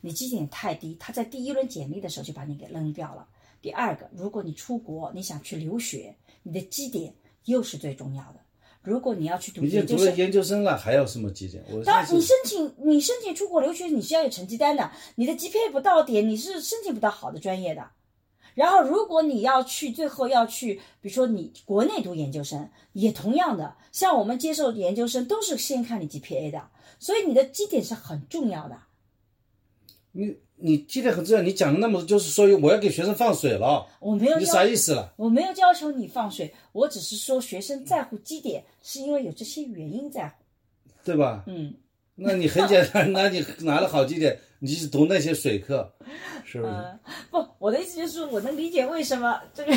Speaker 1: 你绩点太低，他在第一轮简历的时候就把你给扔掉了。第二个，如果你出国，你想去留学，你的绩点又是最重要的。如果你要去读
Speaker 2: 已经
Speaker 1: 研究生
Speaker 2: 读了，研究生了，还要什么绩点？我
Speaker 1: 当然，你申请你申请出国留学，你是要有成绩单的，你的 GPA 不到点，你是申请不到好的专业的。然后，如果你要去，最后要去，比如说你国内读研究生，也同样的，像我们接受研究生都是先看你 GPA 的，所以你的绩点是很重要的。
Speaker 2: 你你基点很重要，你讲了那么多，就是说我要给学生放水了，
Speaker 1: 我没有你
Speaker 2: 啥意思了？
Speaker 1: 我没有要求你放水，我只是说学生在乎基点，是因为有这些原因在乎。
Speaker 2: 对吧？
Speaker 1: 嗯，
Speaker 2: 那你很简单，那你拿了好基点，你去读那些水课，是不是？
Speaker 1: 呃，不，我的意思就是，我能理解为什么这个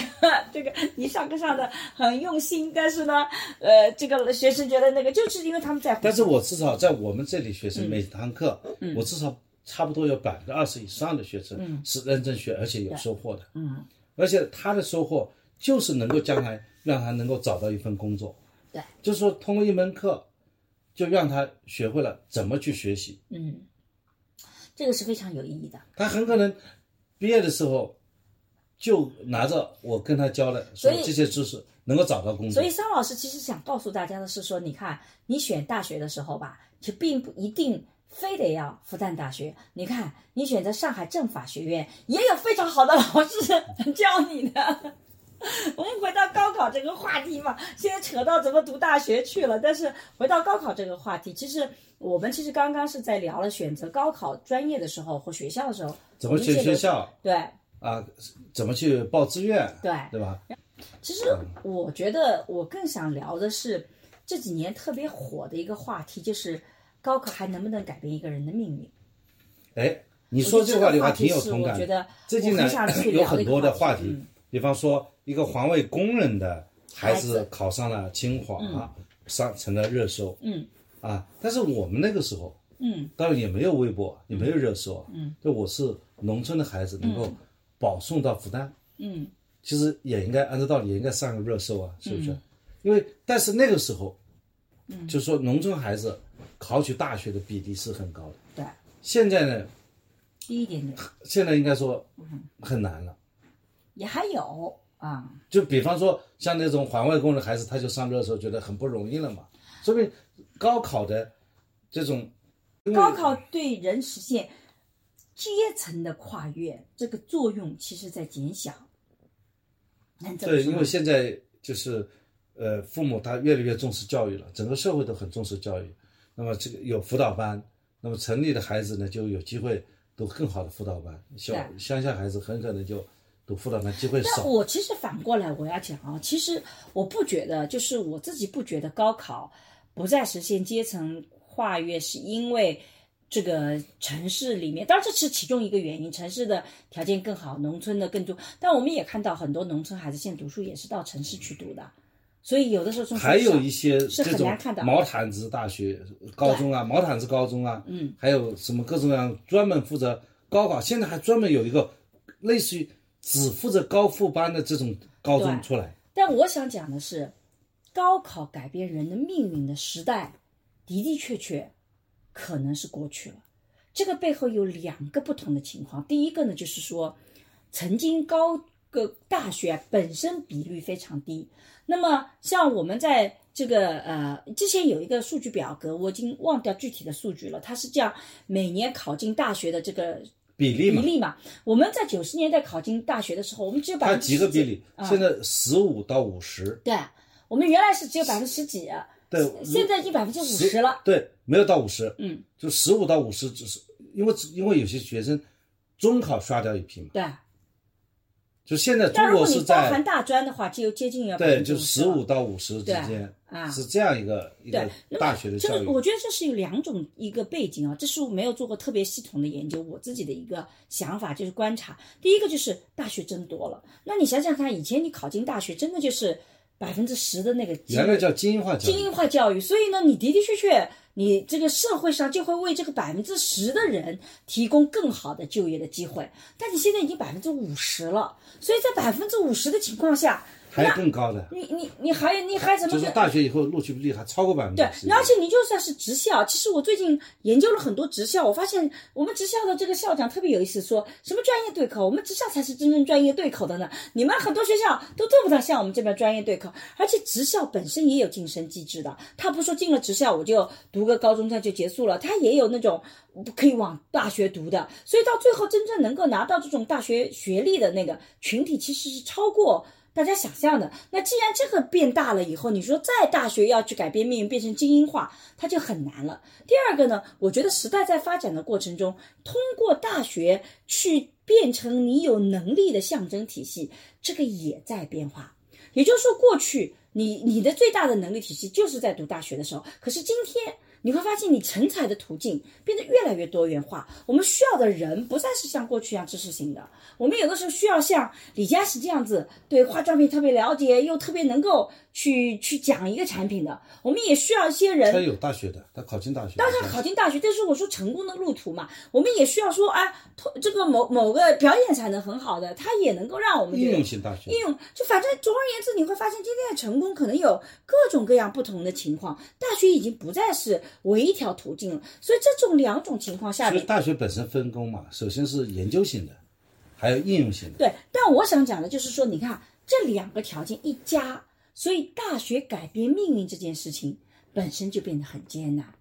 Speaker 1: 这个你上课上的很用心，但是呢，呃，这个学生觉得那个就是因为他们在乎。
Speaker 2: 但是我至少在我们这里学生每堂课，我至少差不多有百分之二十以上的学生是认真学，而且有收获的。
Speaker 1: 嗯，
Speaker 2: 而且他的收获就是能够将来让他能够找到一份工作。
Speaker 1: 对，
Speaker 2: 就是说通过一门课，就让他学会了怎么去学习。
Speaker 1: 嗯，这个是非常有意义的。
Speaker 2: 他很可能毕业的时候就拿着我跟他教的
Speaker 1: 所有
Speaker 2: 这些知识，能够找到工作
Speaker 1: 所。以桑老师其实想告诉大家的是说，你看你选大学的时候吧，就并不一定非得要复旦大学。你看你选择上海政法学院，也有非常好的老师教你的。我们回到高考这个话题嘛，现在扯到怎么读大学去了。但是回到高考这个话题，其实我们其实刚刚是在聊了选择高考专业的时候或学校的时候，
Speaker 2: 怎么选学校
Speaker 1: 对。
Speaker 2: 啊？怎么去报志愿？
Speaker 1: 对
Speaker 2: 对吧？
Speaker 1: 其实我觉得我更想聊的是这几年特别火的一个话题，就是高考还能不能改变一个人的命运？
Speaker 2: 哎，你
Speaker 1: 你
Speaker 2: 说这话题我还挺有同感的。
Speaker 1: 我觉得
Speaker 2: 最近呢有很多的
Speaker 1: 话
Speaker 2: 话题，比方说一个环卫工人的孩子考上了清华，上成了热搜
Speaker 1: 嗯。
Speaker 2: 啊。但是我们那个时候，
Speaker 1: 嗯。
Speaker 2: 当然也没有微博，也没有热搜，嗯，就我是农村的孩子，能够保送到复旦，
Speaker 1: 嗯。
Speaker 2: 其实也应该按照道理也应该上个热搜啊，是不是？因为但是那个时候，嗯，就是说农村孩子考取大学的比例是很高的。
Speaker 1: 对，
Speaker 2: 现在呢，
Speaker 1: 低一点点
Speaker 2: 现在应该说很难了。
Speaker 1: 也还有啊，
Speaker 2: 就比方说像那种环卫工的孩子，他就上热搜，觉得很不容易了嘛。说明高考的这种，
Speaker 1: 高考对人实现阶层的跨越这个作用，其实在减小。
Speaker 2: 对，因为现在就是呃，父母他越来越重视教育了，整个社会都很重视教育。那么这个有辅导班，那么城里的孩子呢就有机会读更好的辅导班，小乡下孩子很可能就读辅导班机会
Speaker 1: 但
Speaker 2: 少。
Speaker 1: 我其实反过来我要讲啊，其实我不觉得，就是我自己不觉得高考不再实现阶层跨越，是因为这个城市里面，当然这是其中一个原因，城市的条件更好，农村的更多。但我们也看到很多农村孩子现在读书也是到城市去读的，所以有的时候从
Speaker 2: 还有一些
Speaker 1: 是
Speaker 2: 这种
Speaker 1: 很难看到
Speaker 2: 毛毯子大学、高中啊，毛毯子高中啊，
Speaker 1: 嗯，
Speaker 2: 还有什么各种各样专门负责高考，现在还专门有一个类似于只负责高复班的这种高中出来。
Speaker 1: 但我想讲的是，高考改变人的命运的时代，的的确确可能是过去了。这个背后有两个不同的情况。第一个呢，就是说，曾经高个大学本身比率非常低。那么，像我们在这个呃之前有一个数据表格，我已经忘掉具体的数据了。它是这样，每年考进大学的这个
Speaker 2: 比例嘛，
Speaker 1: 比例嘛。我们在九十年代考进大学的时候，我们只有百
Speaker 2: 它
Speaker 1: 分之
Speaker 2: 几个比例？
Speaker 1: 啊
Speaker 2: 现在十五到五十，
Speaker 1: 对，我们原来是只有百分之十几，
Speaker 2: 对，
Speaker 1: 现在已经百分之五十了。
Speaker 2: 对，没有到五十，
Speaker 1: 嗯，
Speaker 2: 就十五到五十，只是因为因为有些学生中考刷掉一批嘛，
Speaker 1: 对，
Speaker 2: 就现在中
Speaker 1: 但如果你
Speaker 2: 国是在
Speaker 1: 包含大专的话，就接近要
Speaker 2: 对，就
Speaker 1: 50%
Speaker 2: 十五到五十之间
Speaker 1: 啊
Speaker 2: 是这样一个一
Speaker 1: 对
Speaker 2: 个，大学的
Speaker 1: 这
Speaker 2: 教育。
Speaker 1: 个我觉得这是有两种一个背景啊，这是我没有做过特别系统的研究，我自己的一个想法就是观察。第一个就是大学真多了，那你想想看，以前你考进大学真的就是百分之十的那个
Speaker 2: 原来叫精英化教育，
Speaker 1: 精英化教育，所以呢，你的的确确，你这个社会上就会为这个百分之十的人提供更好的就业的机会。但你现在已经百分之五十了，所以在百分之五十的情况下，
Speaker 2: 还有更高的，
Speaker 1: 你你你还你还怎么
Speaker 2: 就是大学以后录取率还超过百分之
Speaker 1: 对，而且你就算是职校，其实我最近研究了很多职校，我发现我们职校的这个校长特别有意思，说什么专业对口，我们职校才是真正专业对口的呢。你们很多学校都做不到像我们这边专业对口，而且职校本身也有晋升机制的，他不说进了职校我就读个高中专就结束了，他也有那种可以往大学读的，所以到最后真正能够拿到这种大学学历的那个群体，其实是超过。大家想象的，那既然这个变大了以后，你说在大学要去改变命运，变成精英化，它就很难了。第二个呢，我觉得时代在发展的过程中，通过大学去变成你有能力的象征体系，这个也在变化。也就是说，过去你你的最大的能力体系就是在读大学的时候，可是今天。你会发现，你成才的途径变得越来越多元化。我们需要的人不再是像过去一样知识型的，我们有的时候需要像李佳琦这样子，对化妆品特别了解，又特别能够去去讲一个产品的。我们也需要一些人
Speaker 2: 他有大学的，他考进大学。
Speaker 1: 当然考进大学，但是我说成功的路途嘛。我们也需要说，哎，这个某某个表演才能很好的，他也能够让我们
Speaker 2: 应用型大学。
Speaker 1: 应用就反正总而言之，你会发现今天的成功可能有各种各样不同的情况。大学已经不再是唯一条途径了，所以这种两种情况下面，
Speaker 2: 大学本身分工嘛，首先是研究性的，还有应用性的。
Speaker 1: 对，但我想讲的就是说，你看这两个条件一加，所以大学改变命运这件事情本身就变得很艰难。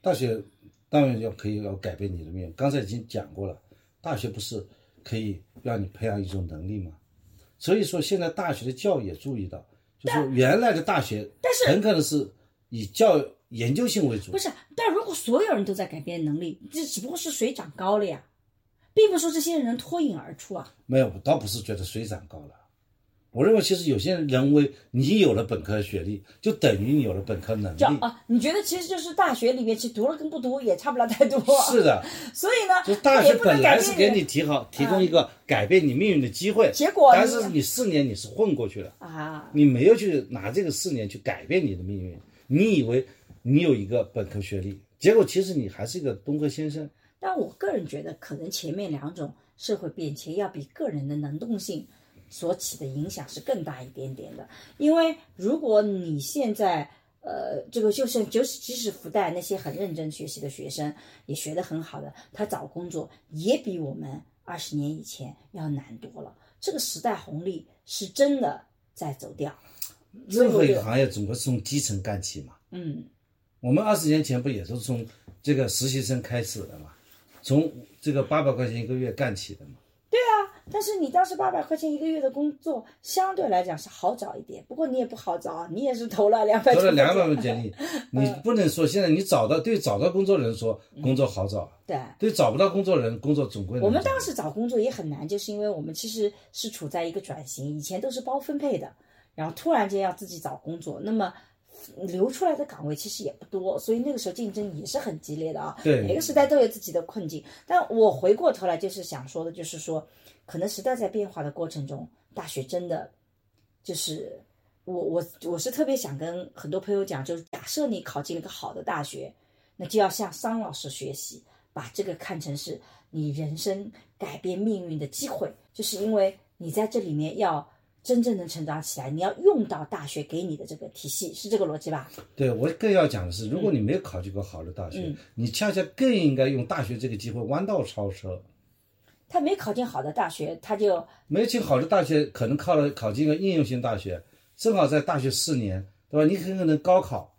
Speaker 2: 大学当然要可以要改变你的命运，刚才已经讲过了，大学不是可以让你培养一种能力吗？所以说现在大学的教育也注意到，就是说原来的大学，
Speaker 1: 但是
Speaker 2: 很可能是以教育研究性为主
Speaker 1: 不。是，但如果所有人都在改变能力，这只不过是水涨高了呀，并不是说这些人脱颖而出啊。
Speaker 2: 没有，我倒不是觉得水涨高了。我认为其实有些人认为你有了本科学历，就等于你有了本科能力
Speaker 1: 就。啊，你觉得其实就是大学里面，其实读了跟不读也差不了太多。
Speaker 2: 是的，
Speaker 1: 所以呢，
Speaker 2: 就大学本来是给你提好提供一个改变你命运的机会，
Speaker 1: 结果
Speaker 2: 但是你四年你是混过去了，
Speaker 1: 啊，
Speaker 2: 你没有去拿这个四年去改变你的命运，你以为你有一个本科学历，结果其实你还是一个东科先生。
Speaker 1: 但我个人觉得，可能前面两种社会变迁要比个人的能动性所起的影响是更大一点点的。因为如果你现在呃，这个就是就是即使复旦那些很认真学习的学生，也学得很好的，他找工作也比我们二十年以前要难多了。这个时代红利是真的在走掉。
Speaker 2: 任何一个行业总归是从基层干起嘛。
Speaker 1: 嗯，
Speaker 2: 我们二十年前不也都是从这个实习生开始的嘛，从这个八百块钱一个月干起的嘛。
Speaker 1: 但是你当时八百块钱一个月的工作，相对来讲是好找一点。不过你也不好找啊，你也是投了两百，
Speaker 2: 投了两百份简历，你不能说现在你找到对找到工作的人说工作好找，
Speaker 1: 对。
Speaker 2: 对找不到工作的人工作总归
Speaker 1: 我们当时找工作也很难，就是因为我们其实是处在一个转型，以前都是包分配的，然后突然间要自己找工作，那么留出来的岗位其实也不多，所以那个时候竞争也是很激烈的啊。
Speaker 2: 对
Speaker 1: 每个时代都有自己的困境。但我回过头来就是想说的，就是说，可能时代在变化的过程中，大学真的就是我我我是特别想跟很多朋友讲，就是假设你考进了一个好的大学，那就要向桑老师学习，把这个看成是你人生改变命运的机会，就是因为你在这里面要真正能成长起来，你要用到大学给你的这个体系，是这个逻辑吧？
Speaker 2: 对我更要讲的是，如果你没有考进过好的大学，
Speaker 1: 嗯
Speaker 2: 你恰恰更应该用大学这个机会弯道超车。
Speaker 1: 他没考进好的大学，他就
Speaker 2: 没进好的大学，可能考了考进个应用型大学，正好在大学四年，对吧？你很可能高考，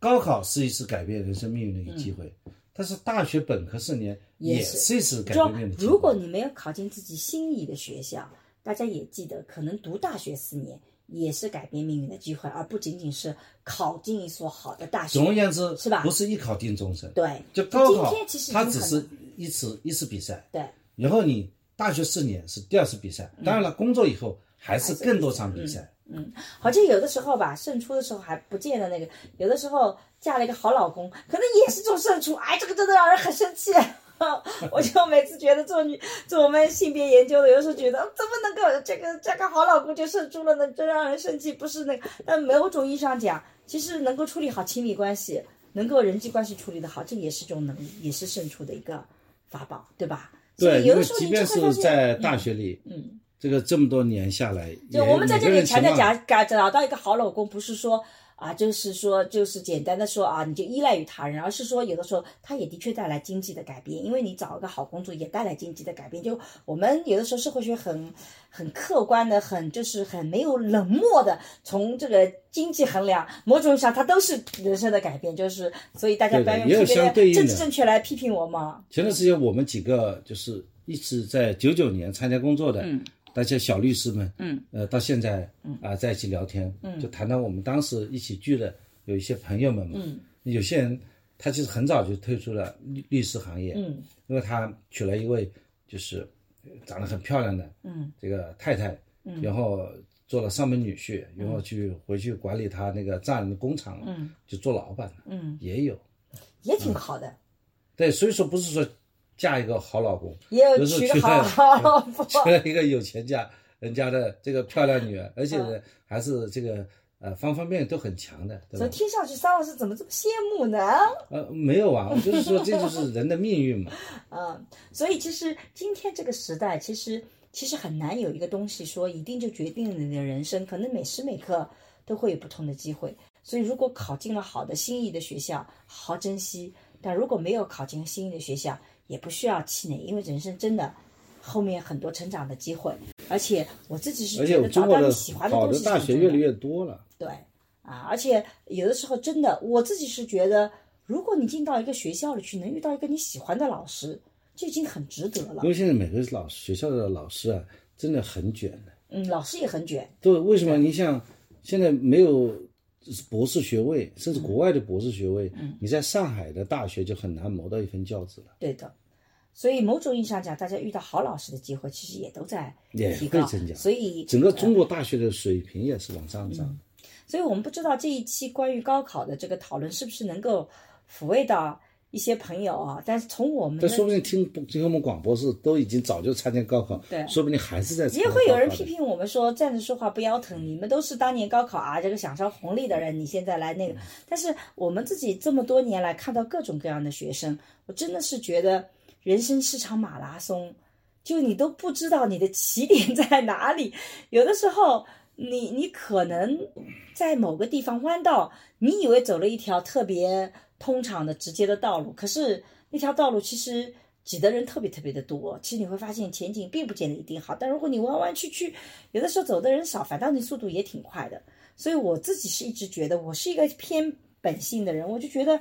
Speaker 2: 高考是一次改变人生命运的一个机会，但是大学本科四年也
Speaker 1: 也是
Speaker 2: 是一次改变命运的机会。
Speaker 1: 如果你没有考进自己心仪的学校，大家也记得，可能读大学四年也是改变命运的机会，而不仅仅是考进一所好的大学。
Speaker 2: 总而言之，
Speaker 1: 是吧
Speaker 2: 不是一考定终身，
Speaker 1: 对，
Speaker 2: 就高考
Speaker 1: 今天其实已经很
Speaker 2: 它只是一次一次比赛，
Speaker 1: 对。
Speaker 2: 然后你大学四年是第二次比赛，当然了，工作以后还是更多场比赛。
Speaker 1: 嗯，好像有的时候吧，胜出的时候还不见得那个，有的时候嫁了一个好老公，可能也是种胜出。哎，这个真的让人很生气。我就每次觉得做女做我们性别研究的，有时候觉得怎么能够这个嫁个好老公就胜出了呢？真让人生气。不是那个，但某种意义上讲，其实能够处理好亲密关系，能够人际关系处理的好，这也是种能力，也是胜出的一个法宝，对吧？
Speaker 2: 对，因为
Speaker 1: 即
Speaker 2: 便是在大学里，
Speaker 1: 嗯，
Speaker 2: 这个这么多年下来，
Speaker 1: 就我们在这里强调讲，找找到一个好老公，不是说。啊，就是说，就是简单的说啊，你就依赖于他人，而是说，有的时候他也的确带来经济的改变，因为你找一个好工作也带来经济的改变。就我们有的时候社会学很很客观的，很就是很没有冷漠的，从这个经济衡量，某种意义上它都是人生的改变。就是所以大家不要用特别政治正确来批评我嘛。
Speaker 2: 前段时间我们几个就是一直在九九年参加工作的。那些小律师们，
Speaker 1: 嗯，
Speaker 2: 呃，到现在，嗯啊，在一起聊天，嗯，就谈到我们当时一起聚的有一些朋友们嘛，
Speaker 1: 嗯，
Speaker 2: 有些人他其实很早就退出了律律师行业，
Speaker 1: 嗯，
Speaker 2: 因为他娶了一位就是长得很漂亮的，
Speaker 1: 嗯，
Speaker 2: 这个太太，嗯，然后做了上门女婿，然后去回去管理他那个丈人的工厂，
Speaker 1: 嗯，
Speaker 2: 就做老板了，
Speaker 1: 嗯，
Speaker 2: 也有，
Speaker 1: 也挺好的，
Speaker 2: 对，所以说不是说。嫁一个好老公，
Speaker 1: 也有娶个好 老婆，
Speaker 2: 娶了一个有钱家人家的这个漂亮女儿，而且呢还是这个呃方方面面都很强的。
Speaker 1: 所以听上去，桑老师怎么这么羡慕呢？
Speaker 2: 呃，没有啊，我就是说这就是人的命运嘛。
Speaker 1: 嗯，所以其实今天这个时代，其实其实很难有一个东西说一定就决定了你的人生，可能每时每刻都会有不同的机会。所以如果考进了好的心仪的学校，好好珍惜；但如果没有考进心仪的学校，也不需要气馁，因为人生真的后面很多成长的机会，而且我自己是觉得找到你喜欢的东西。
Speaker 2: 好的大学越来越多了。
Speaker 1: 对，啊，而且有的时候真的，我自己是觉得，如果你进到一个学校里去，能遇到一个你喜欢的老师，就已经很值得了。
Speaker 2: 因为现在每个老学校的老师啊，真的很卷的。
Speaker 1: 嗯，老师也很卷。
Speaker 2: 对，为什么？你像现在没有博士学位，甚至国外的博士学位，你在上海的大学就很难谋到一份教职了。
Speaker 1: 对的。所以某种意义上讲，大家遇到好老师的机会，其实也都在提高。所以
Speaker 2: 整个中国大学的水平也是往上涨。
Speaker 1: 所以我们不知道这一期关于高考的这个讨论是不是能够抚慰到一些朋友啊？但是从我们，
Speaker 2: 但说不定听听我们广播是都已经早就参加高考，
Speaker 1: 对，
Speaker 2: 说不定还是在。
Speaker 1: 也会有人批评我们说站着说话不腰疼，你们都是当年高考啊这个享受红利的人，你现在来那个。但是我们自己这么多年来看到各种各样的学生，我真的是觉得。人生是场马拉松，就你都不知道你的起点在哪里。有的时候，你你可能在某个地方弯道，你以为走了一条特别通畅的直接的道路，可是那条道路其实挤的人特别特别的多。其实你会发现前景并不见得一定好。但如果你弯弯曲曲，有的时候走的人少，反倒你速度也挺快的。所以我自己是一直觉得，我是一个偏本性的人，我就觉得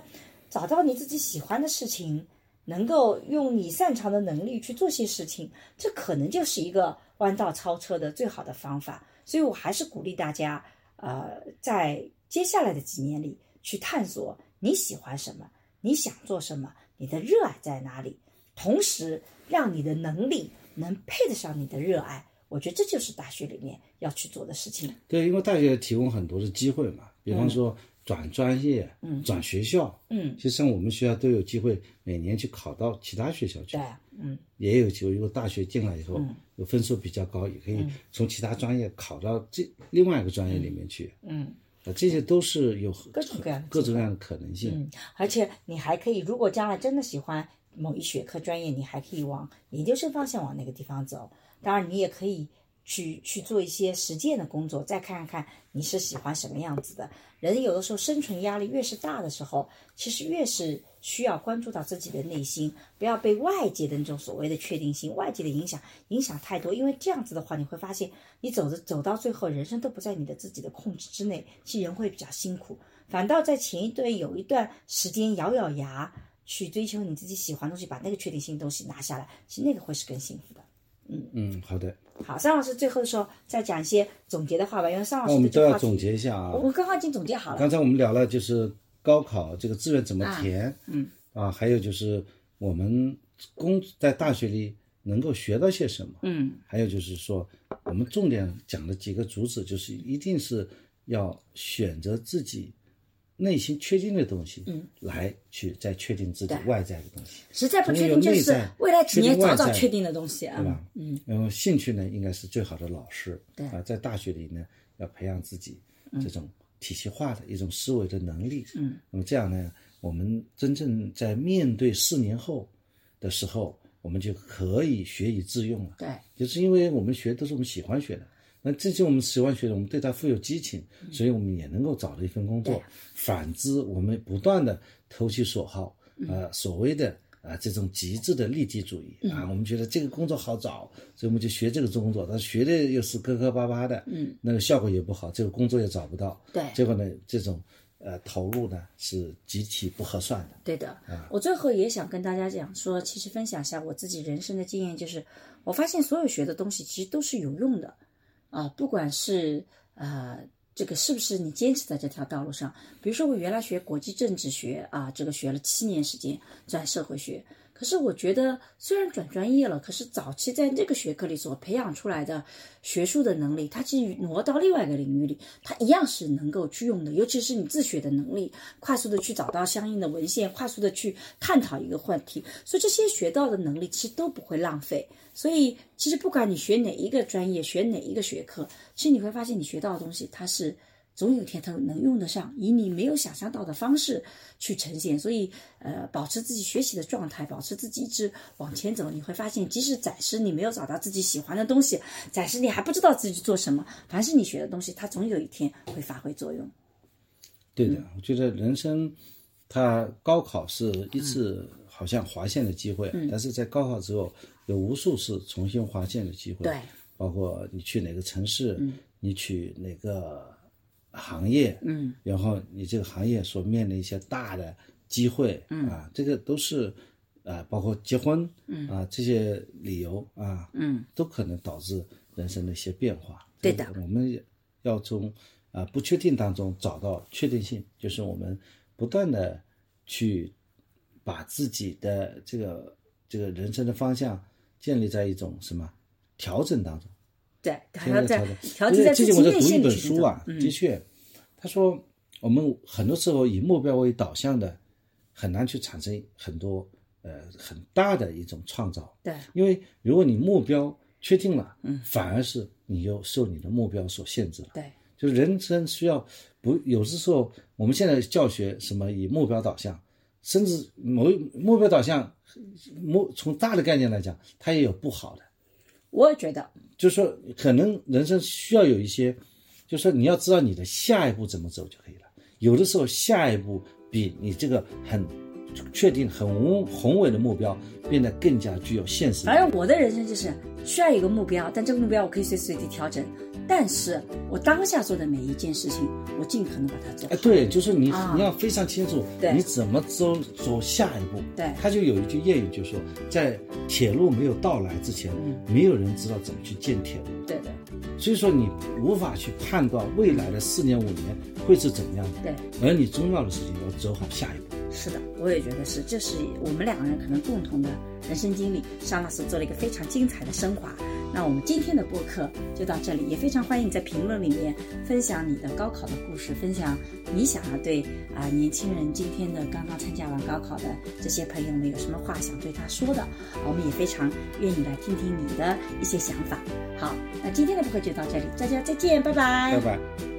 Speaker 1: 找到你自己喜欢的事情。能够用你擅长的能力去做些事情，这可能就是一个弯道超车的最好的方法。所以我还是鼓励大家，呃，在接下来的几年里去探索你喜欢什么，你想做什么，你的热爱在哪里，同时让你的能力能配得上你的热爱。我觉得这就是大学里面要去做的事情。
Speaker 2: 对，因为大学提供很多的机会嘛，比方说。转专业，
Speaker 1: 嗯，
Speaker 2: 转学校，
Speaker 1: 嗯，
Speaker 2: 其实像我们学校都有机会每年去考到其他学校去，
Speaker 1: 对，嗯，
Speaker 2: 也有机会。如果大学进来以后，
Speaker 1: 嗯，
Speaker 2: 有分数比较高，也可以从其他专业考到这另外一个专业里面去，
Speaker 1: 嗯，
Speaker 2: 啊，这些都是有
Speaker 1: 各种各样的
Speaker 2: 各种各样的可能性。
Speaker 1: 嗯，而且你还可以，如果将来真的喜欢某一学科专业，你还可以往研究生方向往那个地方走。当然，你也可以。去去做一些实践的工作，再看看你是喜欢什么样子的。人有的时候生存压力越是大的时候，其实越是需要关注到自己的内心，不要被外界的那种所谓的确定性、外界的影响影响太多。因为这样子的话，你会发现你走着走到最后，人生都不在你的自己的控制之内，其实人会比较辛苦。反倒在前一段有一段时间，咬咬牙去追求你自己喜欢的东西，把那个确定性东西拿下来，其实那个会是更幸福的。嗯
Speaker 2: 嗯，好的。
Speaker 1: 好，尚老师最后的时候再讲一些总结的话吧，因为尚老师
Speaker 2: 我们都要总结一下啊。
Speaker 1: 我刚刚已经总结好了。
Speaker 2: 刚才我们聊了就是高考这个志愿怎么填，
Speaker 1: 嗯，
Speaker 2: 啊，还有就是我们工在大学里能够学到些什么。
Speaker 1: 嗯，
Speaker 2: 还有就是说，我们重点讲的几个主旨，就是一定是要选择自己内心确定的东西，嗯，来去再确定自己外在的东西。
Speaker 1: 实在不确定，就是未来几年早早确定的东西啊，
Speaker 2: 对吧？
Speaker 1: 嗯，
Speaker 2: 然后兴趣呢，应该是最好的老师。
Speaker 1: 对
Speaker 2: 啊，在大学里呢，要培养自己这种体系化的一种思维的能力。
Speaker 1: 嗯，
Speaker 2: 那么这样呢，我们真正在面对四年后的时候，我们就可以学以致用了。
Speaker 1: 对，
Speaker 2: 就是因为我们学都是我们喜欢学的，那这些我们喜欢学的，我们对它富有激情，所以我们也能够找到一份工作。反之，我们不断的投其所好，呃，所谓的啊、这种极致的利己主义啊，我们觉得这个工作好找，所以我们就学这个工作，但是学的又是磕磕巴巴的，嗯，那个效果也不好，这个工作也找不到，
Speaker 1: 对
Speaker 2: 结果呢，这种呃投入呢是极其不合算的。
Speaker 1: 对的，我最后也想跟大家讲说，其实分享一下我自己人生的经验，就是我发现所有学的东西其实都是有用的，啊、不管是呃这个是不是你坚持在这条道路上，比如说我原来学国际政治学啊，这个学了七年时间转社会学，可是我觉得虽然转专业了，可是早期在这个学科里所培养出来的学术的能力，它其实挪到另外一个领域里，它一样是能够去用的，尤其是你自学的能力，快速的去找到相应的文献，快速的去探讨一个话题，所以这些学到的能力其实都不会浪费。所以其实不管你学哪一个专业，学哪一个学科，其实你会发现你学到的东西，它是总有一天它能用得上，以你没有想象到的方式去呈现。所以，呃，保持自己学习的状态，保持自己一直往前走，你会发现，即使暂时你没有找到自己喜欢的东西，暂时你还不知道自己做什么，凡是你学的东西，它总有一天会发挥作用。
Speaker 2: 对的，我觉得人生，它高考是一次好像划线的机会，但是在高考之后，有无数次重新划线的机会。
Speaker 1: 对，
Speaker 2: 包括你去哪个城市，你去哪个行业，
Speaker 1: 嗯，
Speaker 2: 然后你这个行业所面临一些大的机会，嗯啊，这个都是。啊，包括结婚，嗯啊，这些理由啊，
Speaker 1: 嗯，
Speaker 2: 都可能导致人生的一些变化。
Speaker 1: 对的，
Speaker 2: 我们要从啊不确定当中找到确定性，就是我们不断的去把自己的这个这个人生的方向建立在一种什么调整当中。
Speaker 1: 对，还要在调节在自己
Speaker 2: 近我在读一本书啊，
Speaker 1: 嗯
Speaker 2: 的确，他说我们很多时候以目标为导向的，很难去产生很多呃很大的一种创造。
Speaker 1: 对
Speaker 2: 因为如果你目标确定了，嗯，反而是你又受你的目标所限制了。
Speaker 1: 对
Speaker 2: 就是人生需要不有的时候，我们现在教学什么以目标导向，甚至某目标导向，目从大的概念来讲，它也有不好的。
Speaker 1: 我也觉得，
Speaker 2: 就是说，可能人生需要有一些，就是说你要知道你的下一步怎么走就可以了。有的时候下一步比你这个很确定、很宏宏伟的目标变得更加具有现实。
Speaker 1: 反正我的人生就是需要一个目标，但这个目标我可以随时随地调整。但是我当下做的每一件事情，我尽可能把它做好。
Speaker 2: 哎，对，就是你、
Speaker 1: 啊
Speaker 2: 你要非常清楚
Speaker 1: 对
Speaker 2: 你怎么走走下一步。
Speaker 1: 对
Speaker 2: 他就有一句谚语，就说在铁路没有到来之前，没有人知道怎么去建铁路。
Speaker 1: 对的，
Speaker 2: 所以说你无法去判断未来的四年五年会是怎么样的。
Speaker 1: 对，
Speaker 2: 而你重要的事情要走好下一步。
Speaker 1: 是的，我也觉得是，这是我们两个人可能共同的人生经历。沙老师做了一个非常精彩的升华。那我们今天的播客就到这里，也非常欢迎你在评论里面分享你的高考的故事，分享你想要对啊、年轻人今天的刚刚参加完高考的这些朋友们有什么话想对他说的，我们也非常愿意来听听你的一些想法。好，那今天的播客就到这里，大家再见，拜拜
Speaker 2: 拜拜。